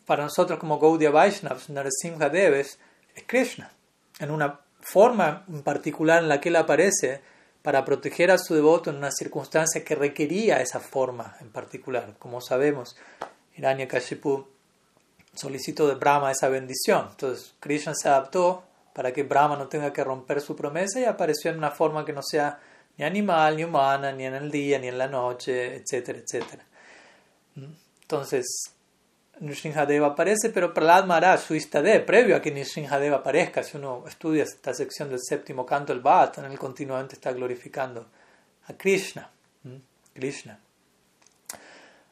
Para nosotros como Gaudiya Vaishnavas, Narasimha Deves es Krishna, en una forma en particular en la que él aparece para proteger a su devoto en una circunstancia que requería esa forma en particular. Como sabemos, Hiranyakashipu solicitó de Brahma esa bendición. Entonces Krishna se adaptó para que Brahma no tenga que romper su promesa y apareció en una forma que no sea ni animal, ni humana, ni en el día, ni en la noche, etcétera, etcétera. Entonces, Nrsimhadeva aparece, pero Prahlad Maharaj, su de previo a que Nrsimhadeva aparezca, si uno estudia esta sección del séptimo canto del en él continuamente está glorificando a Krishna. Krishna.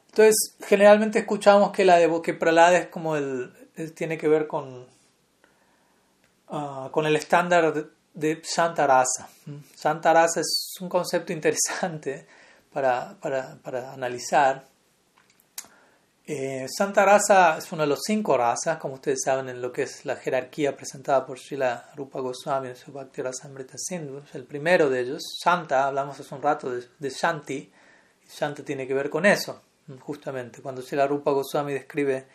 Entonces, generalmente escuchamos que, la de, que Prahlad es como el, tiene que ver con, ah, con el estándar de Santa Rasa. Santa Rasa es un concepto interesante para, para, para analizar. Eh, Santa Rasa es uno de los cinco razas, como ustedes saben, en lo que es la jerarquía presentada por Srila Rupa Goswami en su Bhakti Rasamrita Sindhu. El primero de ellos, Santa, hablamos hace un rato de, de Shanti, y Shanti tiene que ver con eso, justamente. Cuando Srila Rupa Goswami describe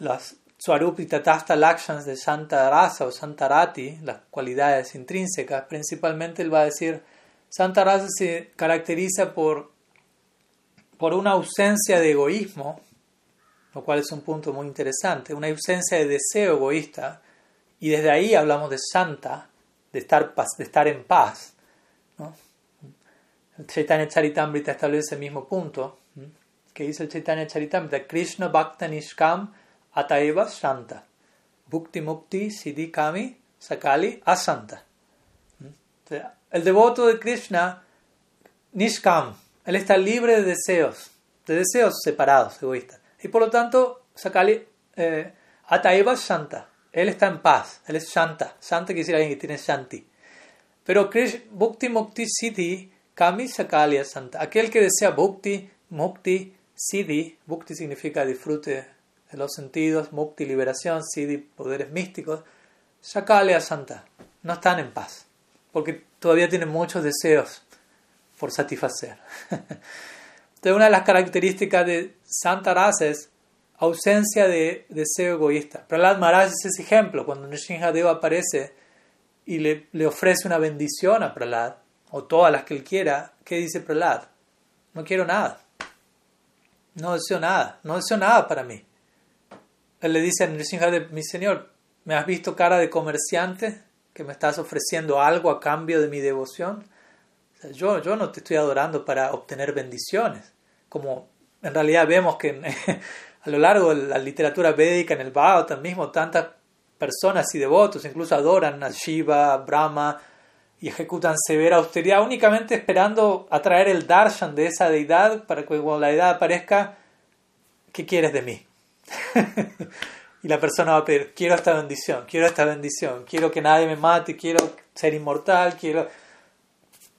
las Swarupi Tatasta Lakshans de Santa Rasa o Santa Rati, las cualidades intrínsecas, principalmente él va a decir, Santa Rasa se caracteriza por, por una ausencia de egoísmo, lo cual es un punto muy interesante, una ausencia de deseo egoísta, y desde ahí hablamos de Santa, de estar, de estar en paz. El Chaitanya Charitamrita establece el mismo punto, que dice el Chaitanya Charitamrita, Krishna Bhakta Nishkam Ataeva Shanta. Bhukti Mukti Siddhi Kami Sakali Asanta. El devoto de Krishna, Nishkam, él está libre de deseos, de deseos separados, egoístas. Y por lo tanto, Sakali eh, Ataeva Shanta. Él está en paz, él es Shanta. Shanta quiere decir alguien que tiene Shanti. Pero Krishna, Bhukti Mukti Siddhi Kami Sakali Asanta. Aquel que desea Bhukti, Mukti, Siddhi, Bhukti significa disfrute los sentidos, mukti, liberación, siddhi, poderes místicos, a Santa, no están en paz, porque todavía tienen muchos deseos por satisfacer. <laughs> Entonces, una de las características de Santa Rasa es ausencia de deseo egoísta. Prahlad Maharaj es ese ejemplo, cuando Deva aparece y le, ofrece una bendición a Prahlad, o todas las que él quiera, ¿qué dice Prahlad? No quiero nada. No deseo nada. No deseo nada para mí. Él le dice a Nrsimhadev, mi señor, ¿me has visto cara de comerciante? ¿Que me estás ofreciendo algo a cambio de mi devoción? yo, yo no te estoy adorando para obtener bendiciones. Como en realidad vemos que <laughs> a lo largo de la literatura védica, en el Bhagavatam mismo, tantas personas y devotos incluso adoran a Shiva, Brahma y ejecutan severa austeridad únicamente esperando atraer el darshan de esa deidad para que cuando la deidad aparezca, ¿qué quieres de mí? <laughs> y la persona va a pedir, quiero esta bendición, quiero esta bendición, quiero que nadie me mate, quiero ser inmortal, quiero...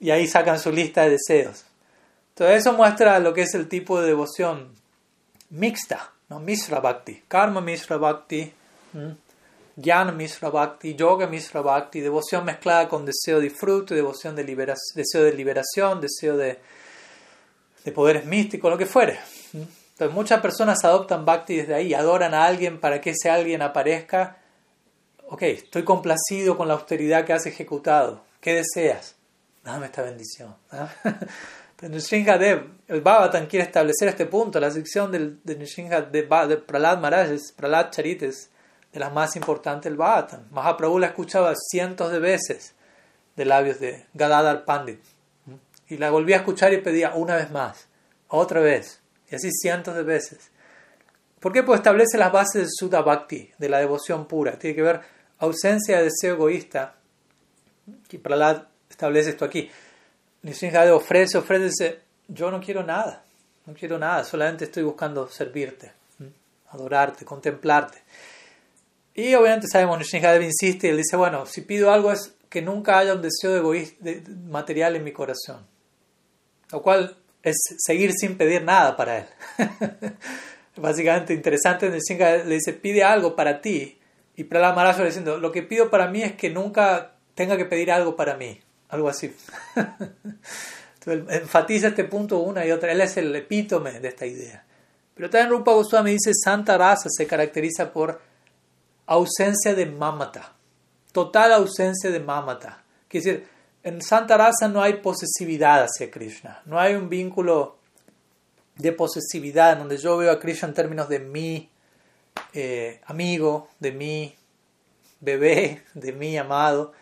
Y ahí sacan su lista de deseos. Entonces eso muestra lo que es el tipo de devoción mixta, ¿no? Misra Bhakti, Karma Misra Bhakti, Jnana Misra Bhakti, Yoga Misra Bhakti, devoción mezclada con deseo de disfrute, devoción de deseo de liberación, deseo de, de poderes místicos, lo que fuere. Entonces muchas personas adoptan bhakti desde ahí, adoran a alguien para que ese alguien aparezca. Ok, estoy complacido con la austeridad que has ejecutado. ¿Qué deseas? Dame esta bendición. <laughs> Pero el Bhavatan quiere establecer este punto. La sección del, de Nrsingadev, de Pralad Maharaj, Pralad Charites, de las más importantes del Bhavatan. Mahaprabhu la escuchaba cientos de veces de labios de Gadadhar Pandit. Y la volví a escuchar y pedía una vez más, otra vez, y así cientos de veces. ¿Por qué? Pues establece las bases del Sudha Bhakti, de la devoción pura. Tiene que ver ausencia de deseo egoísta. Y Prahlad establece esto aquí. Nisrinjade ofrece, ofrece, yo no quiero nada, no quiero nada, solamente estoy buscando servirte, adorarte, contemplarte. Y obviamente sabemos, Nisrinjade insiste y él dice, bueno, si pido algo es que nunca haya un deseo egoísta, de, material en mi corazón. Lo cual es seguir sin pedir nada para él. <laughs> Básicamente interesante, le dice, pide algo para ti. Y Prahlad Maharaj diciendo, lo que pido para mí es que nunca tenga que pedir algo para mí. Algo así. <laughs> Enfatiza este punto una y otra. Él es el epítome de esta idea. Pero también Rupa Goswami dice, Santa Rasa se caracteriza por ausencia de mamata. Total ausencia de mamata. Quiere decir, en Santa Rasa no hay posesividad hacia Krishna, no hay un vínculo de posesividad donde yo veo a Krishna en términos de mi eh, amigo, de mi bebé, de mi amado,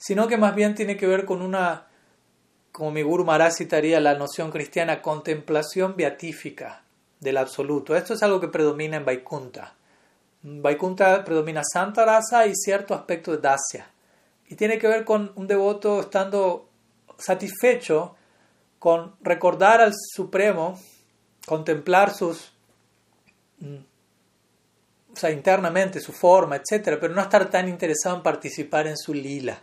sino que más bien tiene que ver con una, como mi Guru Maharaj citaría la noción cristiana, contemplación beatífica del absoluto. Esto es algo que predomina en Vaikunta. Vaikunta predomina Santa Rasa y cierto aspecto de Dasya y tiene que ver con un devoto estando satisfecho con recordar al Supremo, contemplar sus, mm, o sea, internamente su forma, etcétera, pero no estar tan interesado en participar en su lila.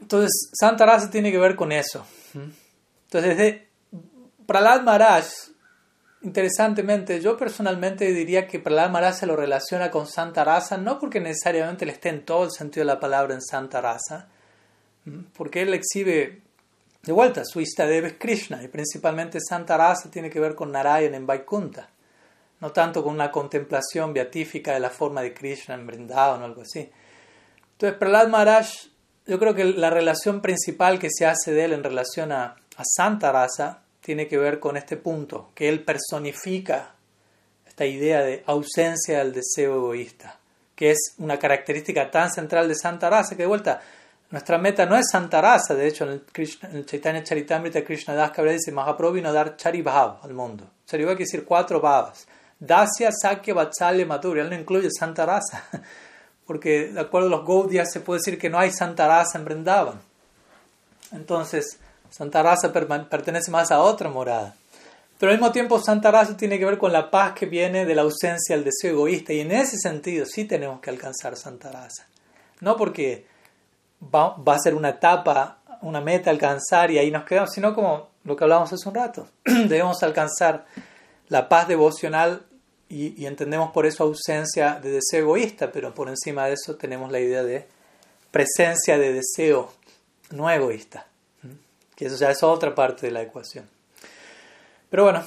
Entonces, Santa Rasa tiene que ver con eso. Entonces, desde Pralad Maharaj Interesantemente, yo personalmente diría que Prahlad Maharaj se lo relaciona con Santa Rasa, no porque necesariamente le esté en todo el sentido de la palabra en Santa Rasa, porque él exhibe de vuelta su Istadev es Krishna y principalmente Santa Rasa tiene que ver con Narayan en Vaikunta, no tanto con una contemplación beatífica de la forma de Krishna en Vrindavan o algo así. Entonces, Prahlad Maharaj, yo creo que la relación principal que se hace de él en relación a, a Santa Rasa tiene que ver con este punto, que él personifica esta idea de ausencia del deseo egoísta, que es una característica tan central de Santa Rasa que de vuelta, nuestra meta no es Santa Rasa, de hecho en el, Krishna, en el Chaitanya Charitamrita Krishna Das Kabra dice Mahaprabhu a dar Charibhav al mundo. Charibhav quiere decir cuatro bhavas. Dasya, Sakya, Vatsalya, Madhurya. Él no incluye Santa Rasa, <laughs> porque de acuerdo a los Gaudias se puede decir que no hay Santa Rasa en Vrindavan. Entonces, Santa Rasa pertenece más a otra morada. Pero al mismo tiempo Santa Rasa tiene que ver con la paz que viene de la ausencia del deseo egoísta y en ese sentido sí tenemos que alcanzar Santa Rasa. No porque va, a ser una etapa, una meta alcanzar y ahí nos quedamos, sino como lo que hablábamos hace un rato. <clears throat> Debemos alcanzar la paz devocional y, y entendemos por eso ausencia de deseo egoísta, pero por encima de eso tenemos la idea de presencia de deseo no egoísta que eso ya es otra parte de la ecuación. Pero bueno,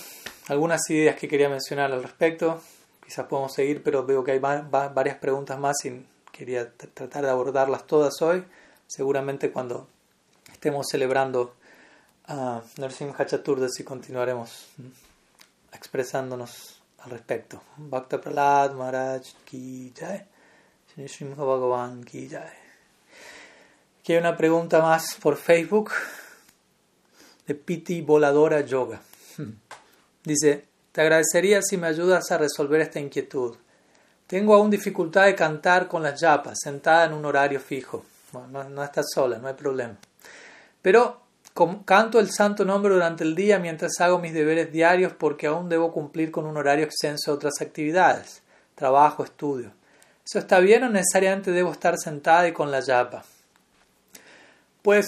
algunas ideas que quería mencionar al respecto, quizás podemos seguir, pero veo que hay varias preguntas más y quería tratar de abordarlas todas hoy, seguramente cuando estemos celebrando a Narsim Hachaturdas y continuaremos expresándonos al respecto. Bhakta Pralad Maharaj ki jai, Bhagavan ki jai. Aquí hay una pregunta más por Facebook de Piti Voladora Yoga. Dice, te agradecería si me ayudas a resolver esta inquietud. Tengo aún dificultad de cantar con las yapas, sentada en un horario fijo. Bueno, no, estás sola, no hay problema. Pero canto el santo nombre durante el día mientras hago mis deberes diarios porque aún debo cumplir con un horario extenso de otras actividades, trabajo, estudio. ¿Eso está bien o necesariamente debo estar sentada y con la yapa? Pues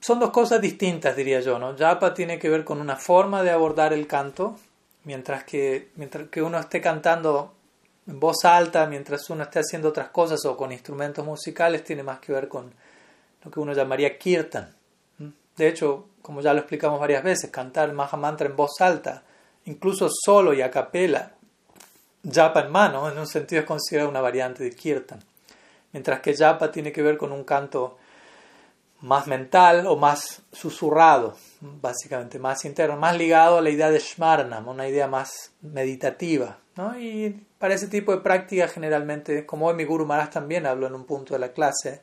son dos cosas distintas, diría yo, ¿no? Yapa tiene que ver con una forma de abordar el canto, mientras que, mientras que uno esté cantando en voz alta, mientras uno esté haciendo otras cosas o con instrumentos musicales, tiene más que ver con lo que uno llamaría kirtan. De hecho, como ya lo explicamos varias veces, cantar el Mahamantra en voz alta, incluso solo y a capela, japa en mano, en un sentido es considerado una variante de kirtan. Mientras que japa tiene que ver con un canto más mental o más susurrado, básicamente más interno, más ligado a la idea de Shmarnam, una idea más meditativa. ¿no? Y para ese tipo de práctica generalmente, como hoy mi Guru Maharaj también habló en un punto de la clase,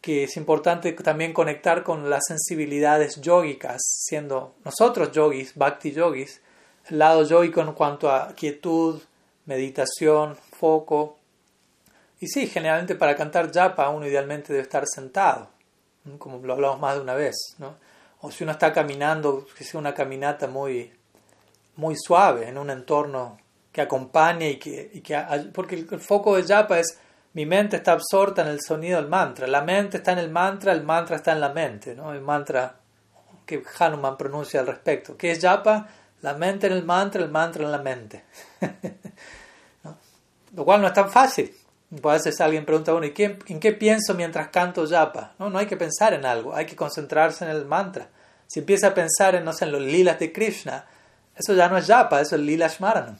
que es importante también conectar con las sensibilidades yógicas, siendo nosotros yogis, bhakti yogis, el lado yogico en cuanto a quietud, meditación, foco. Y sí, generalmente para cantar japa uno idealmente debe estar sentado, como lo hablamos más de una vez, ¿no? O si uno está caminando, que sea una caminata muy, muy suave, en un entorno que acompañe y que, y que porque el foco de japa es mi mente está absorta en el sonido del mantra. La mente está en el mantra, el mantra está en la mente. ¿no? El mantra que Hanuman pronuncia al respecto. ¿Qué es japa? La mente en el mantra, el mantra en la mente. <laughs> Lo cual no es tan fácil. A veces alguien pregunta a uno, ¿y en qué pienso mientras canto japa? No, no hay que pensar en algo, hay que concentrarse en el mantra. Si empieza a pensar en, no sé, en los lilas de Krishna, eso ya no es japa, eso es lila shmaranam.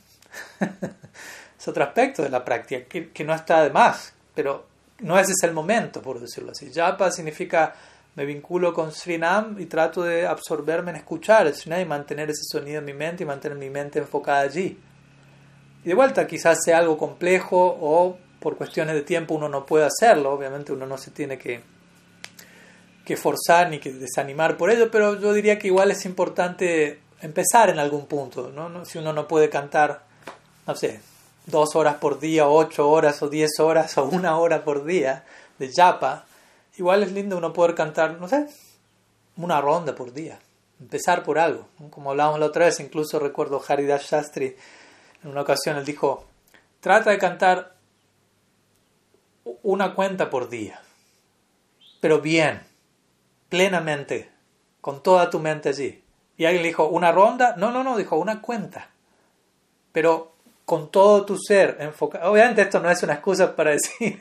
<laughs> es otro aspecto de la práctica que, no está de más, pero no ese es el momento, por decirlo así. Japa significa me vinculo con Srinam y trato de absorberme en escuchar el Srinam y mantener ese sonido en mi mente y mantener mi mente enfocada allí. Y de vuelta, quizás sea algo complejo o por cuestiones de tiempo uno no puede hacerlo, obviamente uno no se tiene que, que forzar ni que desanimar por ello, pero yo diría que igual es importante empezar en algún punto, ¿no? Si uno no puede cantar, no sé, dos horas por día, ocho horas o diez horas o una hora por día de japa, igual es lindo uno poder cantar, no sé, una ronda por día. Empezar por algo. Como hablábamos la otra vez, incluso recuerdo Haridas Shastri, en una ocasión él dijo, trata de cantar una cuenta por día, pero bien, plenamente, con toda tu mente allí. Y alguien le dijo, ¿una ronda? No, no, no, dijo, una cuenta. Pero con todo tu ser enfocado. Obviamente esto no es una excusa para <laughs> decir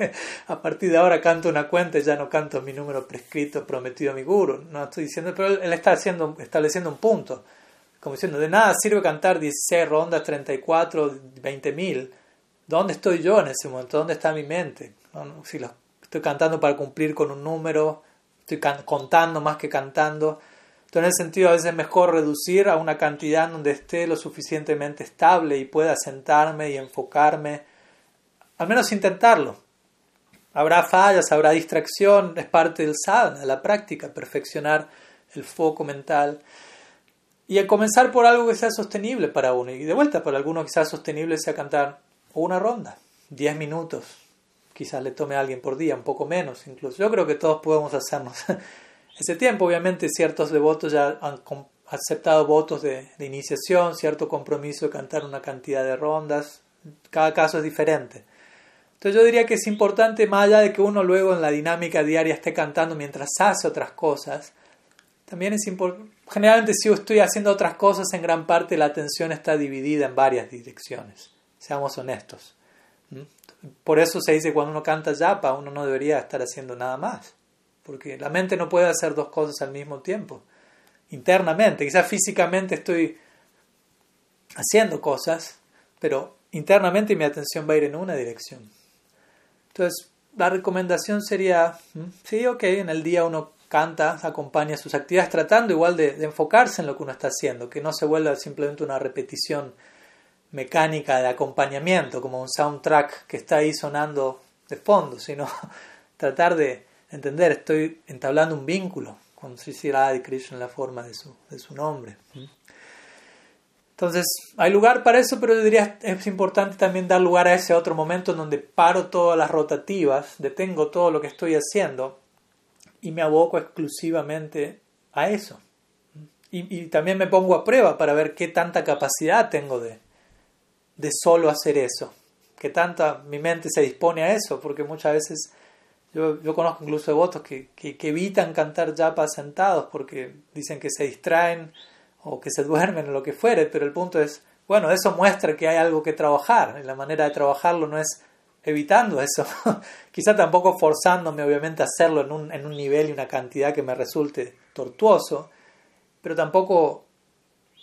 a partir de ahora canto una cuenta y ya no canto mi número prescrito prometido a mi guru. No estoy diciendo, pero él está haciendo, estableciendo un punto. Como diciendo, de nada sirve cantar 16 rondas, 34, 20 mil. ¿Dónde estoy yo en ese momento? ¿Dónde está mi mente? Si lo, estoy cantando para cumplir con un número, estoy contando más que cantando. Entonces, en ese sentido, a veces es mejor reducir a una cantidad donde esté lo suficientemente estable y pueda sentarme y enfocarme, al menos intentarlo. Habrá fallas, habrá distracción, es parte del sadhana, de la práctica, perfeccionar el foco mental. Y comenzar por algo que sea sostenible para uno. Y de vuelta, para algunos quizás sostenible sea cantar una ronda, 10 minutos. Quizás le tome a alguien por día, un poco menos incluso. Yo creo que todos podemos hacernos ese tiempo. Obviamente ciertos devotos ya han aceptado votos de, iniciación, cierto compromiso de cantar una cantidad de rondas. Cada caso es diferente. Entonces yo diría que es importante, más allá de que uno luego en la dinámica diaria esté cantando mientras hace otras cosas, también es importante, generalmente si yo estoy haciendo otras cosas, en gran parte la atención está dividida en varias direcciones, seamos honestos. Por eso se dice cuando uno canta yapa, uno no debería estar haciendo nada más porque la mente no puede hacer dos cosas al mismo tiempo. Internamente, quizás físicamente estoy haciendo cosas, pero internamente mi atención va a ir en una dirección. Entonces, la recomendación sería, sí, ok, en el día uno canta, acompaña sus actividades, tratando igual de, de, enfocarse en lo que uno está haciendo, que no se vuelva simplemente una repetición mecánica de acompañamiento, como un soundtrack que está ahí sonando de fondo, sino <laughs> tratar de, entender, estoy entablando un vínculo con Sri Sri Krishna en la forma de su, de su nombre. Entonces, hay lugar para eso, pero yo diría es importante también dar lugar a ese otro momento en donde paro todas las rotativas, detengo todo lo que estoy haciendo y me aboco exclusivamente a eso. Y, y, también me pongo a prueba para ver qué tanta capacidad tengo de, de solo hacer eso, qué tanta mi mente se dispone a eso, porque muchas veces yo, conozco incluso devotos que, que, evitan cantar japa sentados porque dicen que se distraen o que se <laughs> duermen o lo que fuere, pero el punto es, bueno, eso muestra que hay algo que trabajar, la manera de trabajarlo no es evitando eso, <laughs> quizá tampoco forzándome obviamente a hacerlo en un, en un nivel y una cantidad que me resulte tortuoso, pero tampoco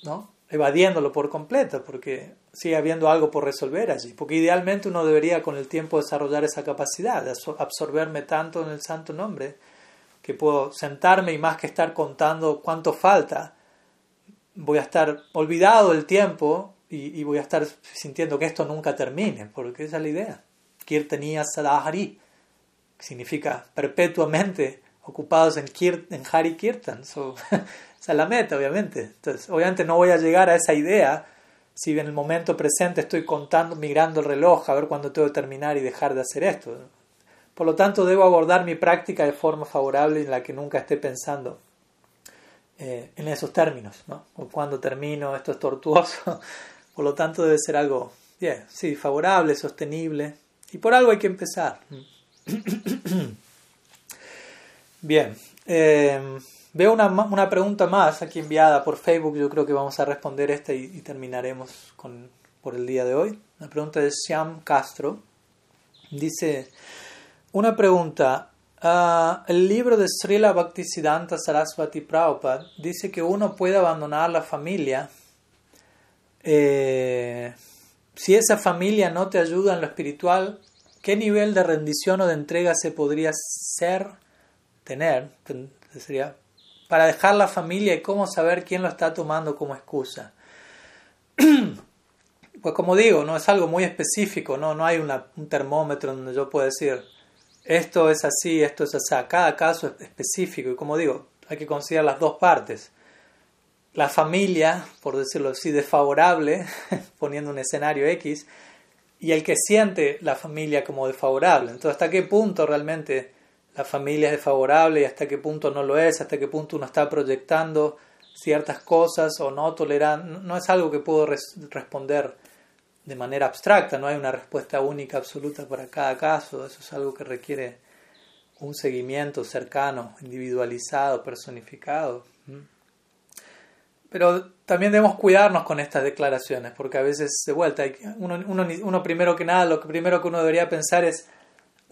¿no? evadiéndolo por completo, porque sigue habiendo algo por resolver allí, porque idealmente uno debería con el tiempo desarrollar esa capacidad de absorberme tanto en el santo nombre que puedo sentarme y más que estar contando cuánto falta, voy a estar olvidado del tiempo y, voy a estar sintiendo que esto nunca termine, porque esa es la idea. Kirtaniya Sadahari, significa perpetuamente ocupados en, en Hari Kirtan. So, <laughs> esa es la meta, obviamente. Entonces, obviamente no voy a llegar a esa idea si en el momento presente estoy contando, migrando el reloj, a ver cuándo tengo que terminar y dejar de hacer esto. Por lo tanto, debo abordar mi práctica de forma favorable en la que nunca esté pensando eh, en esos términos, ¿no? O cuando termino, esto es tortuoso. <laughs> Por lo tanto, debe ser algo, yeah, sí, favorable, sostenible, y por algo hay que empezar. <clears throat> Bien, eh, veo una, una, pregunta más aquí enviada por Facebook. Yo creo que vamos a responder esta y, terminaremos con, por el día de hoy. La pregunta de Siam Castro. Dice, una pregunta. Uh, el libro de Srila Bhaktisiddhanta Saraswati Prabhupada dice que uno puede abandonar la familia eh, si esa familia no te ayuda en lo espiritual, ¿qué nivel de rendición o de entrega se podría ser, tener, sería, para dejar la familia y cómo saber quién lo está tomando como excusa? <clears throat> pues como digo, no es algo muy específico, no, no hay un termómetro donde yo pueda decir esto es así, esto es así. Cada caso es específico y como digo, hay que considerar las dos partes la familia, por decirlo así, desfavorable, <laughs> poniendo un escenario X, y el que siente la familia como desfavorable. Entonces, ¿hasta qué punto realmente la familia es desfavorable y hasta qué punto no lo es? ¿Hasta qué punto uno está proyectando ciertas cosas o no tolerando? No es algo que puedo responder de manera abstracta, no hay una respuesta única, absoluta para cada caso. Eso es algo que requiere un seguimiento cercano, individualizado, personificado. Pero también debemos cuidarnos con estas declaraciones, porque a veces de vuelta, uno, primero que nada, lo primero que uno debería pensar es,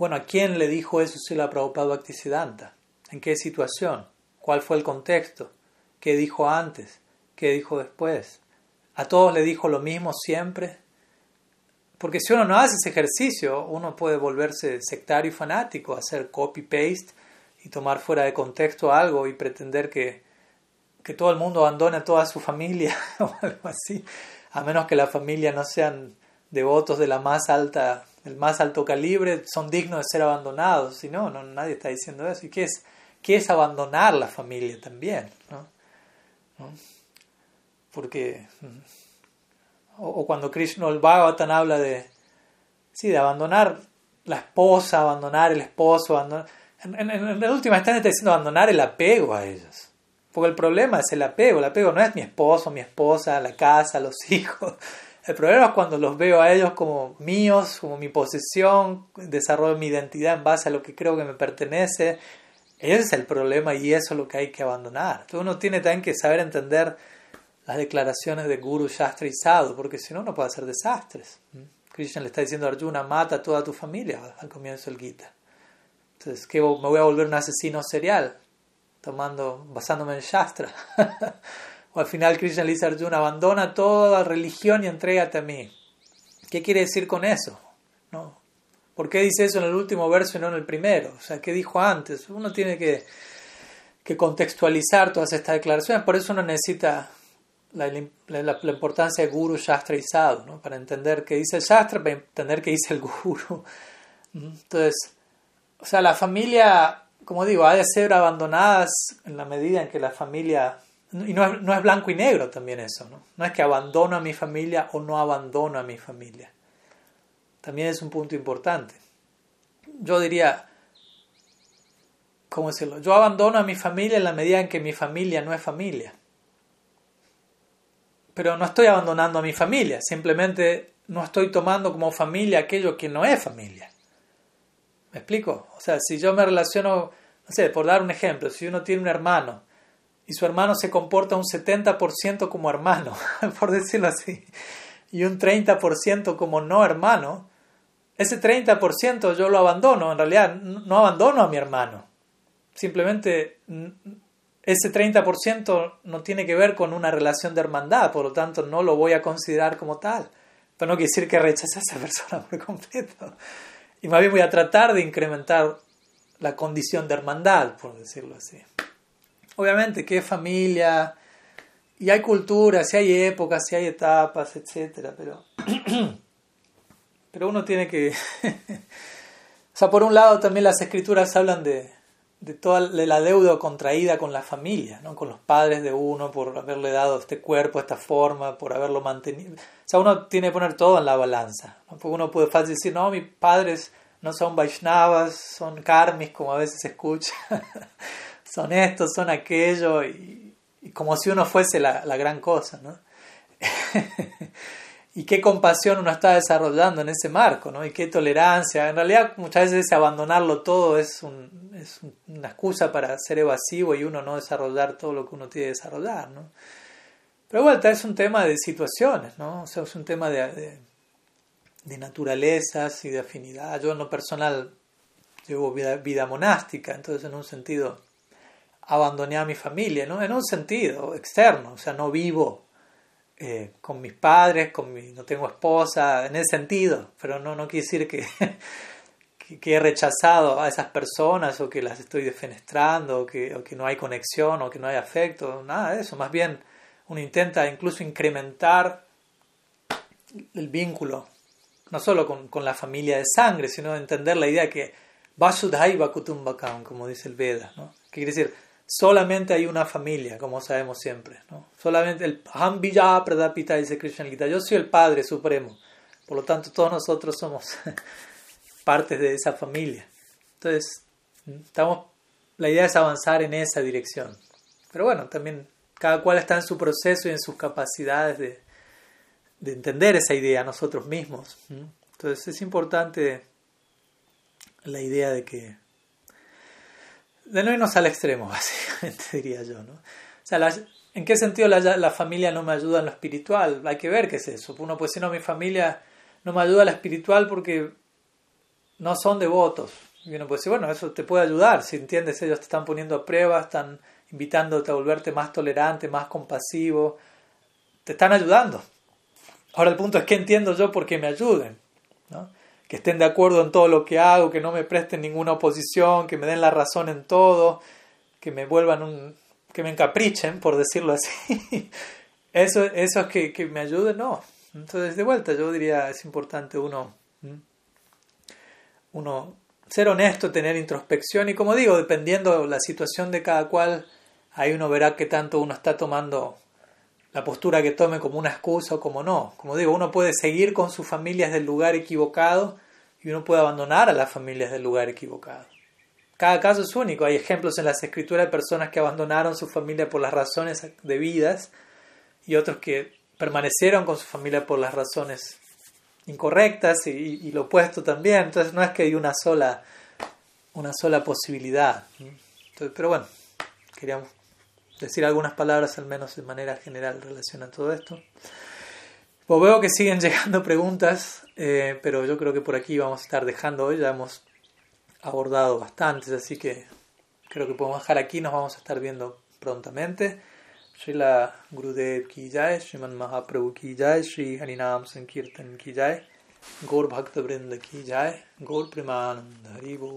bueno, ¿a quién le dijo eso si la Prabhupada Bhaktisiddhanta? ¿En qué situación? ¿Cuál fue el contexto? ¿Qué dijo antes? ¿Qué dijo después? ¿A todos le dijo lo mismo siempre? Porque si uno no hace ese ejercicio, uno puede volverse sectario y fanático, hacer copy-paste y tomar fuera de contexto algo y pretender que que todo el mundo abandone a toda su familia <laughs> o algo así, a menos que la familia no sean devotos de la más alta, del más alto calibre, son dignos de ser abandonados. Si no, nadie está diciendo eso. ¿Y qué es, qué es abandonar la familia también? ¿no? Porque, o, o, cuando Krishna el Bhagavatam habla de, sí, de abandonar la esposa, abandonar el esposo, en, en, en la última instancia está diciendo abandonar el apego a ellos. Porque el problema es el apego. El apego no es mi esposo, mi esposa, la casa, los <laughs> hijos. El problema es cuando los veo a ellos como míos, como mi posesión, desarrollo mi identidad en base a lo que creo que me pertenece. Ese es el problema y eso es lo que hay que abandonar. Entonces uno tiene también que saber entender las declaraciones de Guru, Shastra y Sadhu, porque si no, no puede hacer desastres. Krishna le está diciendo a Arjuna, mata a toda tu familia al comienzo del Gita. Entonces, ¿qué, ¿me voy a volver un asesino serial? tomando, basándome en Shastra. <laughs> al final Krishna le dice Arjuna, abandona toda religión y entrégate a mí. ¿Qué quiere decir con eso? ¿No? ¿Por qué dice eso en el último verso y no en el primero? O sea, ¿qué dijo antes? Uno tiene que, que contextualizar todas estas declaraciones, por eso uno necesita la, importancia de Guru, Shastra y Sadhu, ¿no? para entender qué dice el Shastra, para entender qué dice el Guru. Entonces, o sea, la familia como digo, ha de ser abandonadas en la medida en que la familia... Y no es, no es blanco y negro también eso, ¿no? No es que abandono a mi familia o no abandono a mi familia. También es un punto importante. Yo diría, ¿cómo decirlo? Yo abandono a mi familia en la medida en que mi familia no es familia. Pero no estoy abandonando a mi familia, simplemente no estoy tomando como familia aquello que no es familia. ¿Me explico? O sea, si yo me relaciono, no sé, por dar un ejemplo, si uno tiene un hermano y su hermano se comporta un 70% como hermano, <laughs> por decirlo así, y un 30% como no hermano, ese 30% yo lo abandono, en realidad no abandono a mi hermano. Simplemente ese 30% no tiene que ver con una relación de hermandad, por lo tanto no lo voy a considerar como tal. Pero no quiere decir que rechace a esa <laughs> persona por completo. Y más bien voy a tratar de incrementar la condición de hermandad, por decirlo así. Obviamente es familia, y hay culturas, y hay épocas, y hay etapas, etc. Pero, <clears throat> pero uno tiene que... <laughs> o sea, por un lado también las escrituras hablan de, de toda la deuda contraída con la familia, ¿no? con los padres de uno, por haberle dado este cuerpo, esta forma, por haberlo mantenido. O sea, uno tiene que poner todo en la balanza. Porque uno puede fácil decir, no, mis padres no son Vaishnavas, son karmis, como a veces se escucha, <laughs> son estos, son aquello, y, como si uno fuese la, la gran cosa. ¿no? <laughs> y qué compasión uno está desarrollando en ese marco, ¿no? Y qué tolerancia. En realidad, muchas veces abandonarlo todo es, un, es una excusa para ser evasivo y uno no desarrollar todo lo que uno tiene que desarrollar, ¿no? Pero vuelta, es un tema de situaciones, ¿no? O sea, es un tema de, de, naturalezas y de afinidad. Yo en lo personal llevo vida, vida monástica, entonces en un sentido abandoné a mi familia, ¿no? En un sentido externo, o sea, no vivo eh, con mis padres, con mi, no tengo esposa, en ese sentido, pero no, no quiere decir <laughs> que, que, he rechazado a esas personas o que las estoy defenestrando o que, o que no hay conexión o que no hay afecto, nada de eso, más bien uno intenta incluso incrementar el vínculo, no solo con, con la familia de sangre, sino entender la idea que Vasudhaiva Kutumbakam, como dice el Veda, ¿no? que quiere decir solamente hay una familia, como sabemos siempre. Solamente el Hambija Pradapita dice Krishna Gita, yo soy el Padre Supremo. Por lo tanto, todos nosotros somos <laughs> partes de esa familia. Entonces, estamos, la idea es avanzar en esa dirección. Pero bueno, también cada cual está en su proceso y en sus capacidades de, de entender esa idea nosotros mismos. Entonces es importante la idea de que de no irnos al extremo, <laughs> básicamente, diría yo, ¿no? O sea, ¿en qué sentido la, la, familia no me ayuda en lo espiritual? Hay que ver qué es eso. Uno puede decir, no, mi familia no me ayuda en lo espiritual porque no son devotos. Y uno puede decir, bueno, eso te puede ayudar, si entiendes, ellos te están poniendo a prueba, están invitándote a volverte más tolerante, más compasivo, te están ayudando. Ahora el punto es que entiendo yo por qué me ayuden, ¿no? Que estén de acuerdo en todo lo que hago, que no me presten ninguna oposición, que me den la razón en todo, que me vuelvan un, que me encaprichen, por decirlo así. <laughs> Eso, eso es que, que me ayude, no. Entonces, de vuelta, yo diría, es importante uno, uno ser honesto, tener introspección y como digo, dependiendo la situación de cada cual, ahí uno verá qué tanto uno está tomando la postura que tome como una excusa o como no. Como digo, uno puede seguir con sus familias del lugar equivocado y uno puede abandonar a las familias del lugar equivocado. Cada caso es único. Hay ejemplos en las escrituras de personas que abandonaron su familia por las razones debidas y otros que permanecieron con su familia por las razones incorrectas y, lo opuesto también. Entonces no es que hay una sola, una sola posibilidad. pero bueno, queríamos decir algunas palabras al menos de manera general en relación a todo esto. Pues veo que siguen <laughs> llegando preguntas, eh, pero yo creo que por aquí vamos a estar dejando hoy, ya hemos abordado bastantes, así que creo que podemos dejar aquí, nos vamos a estar viendo prontamente. Srila Gurudev ki jai, Sriman Mahaprabhu ki jai, Sri Harinam Sankirtan ki jai, Gaur Bhakta Vrinda ki jai, Gaur Premanand Haribo.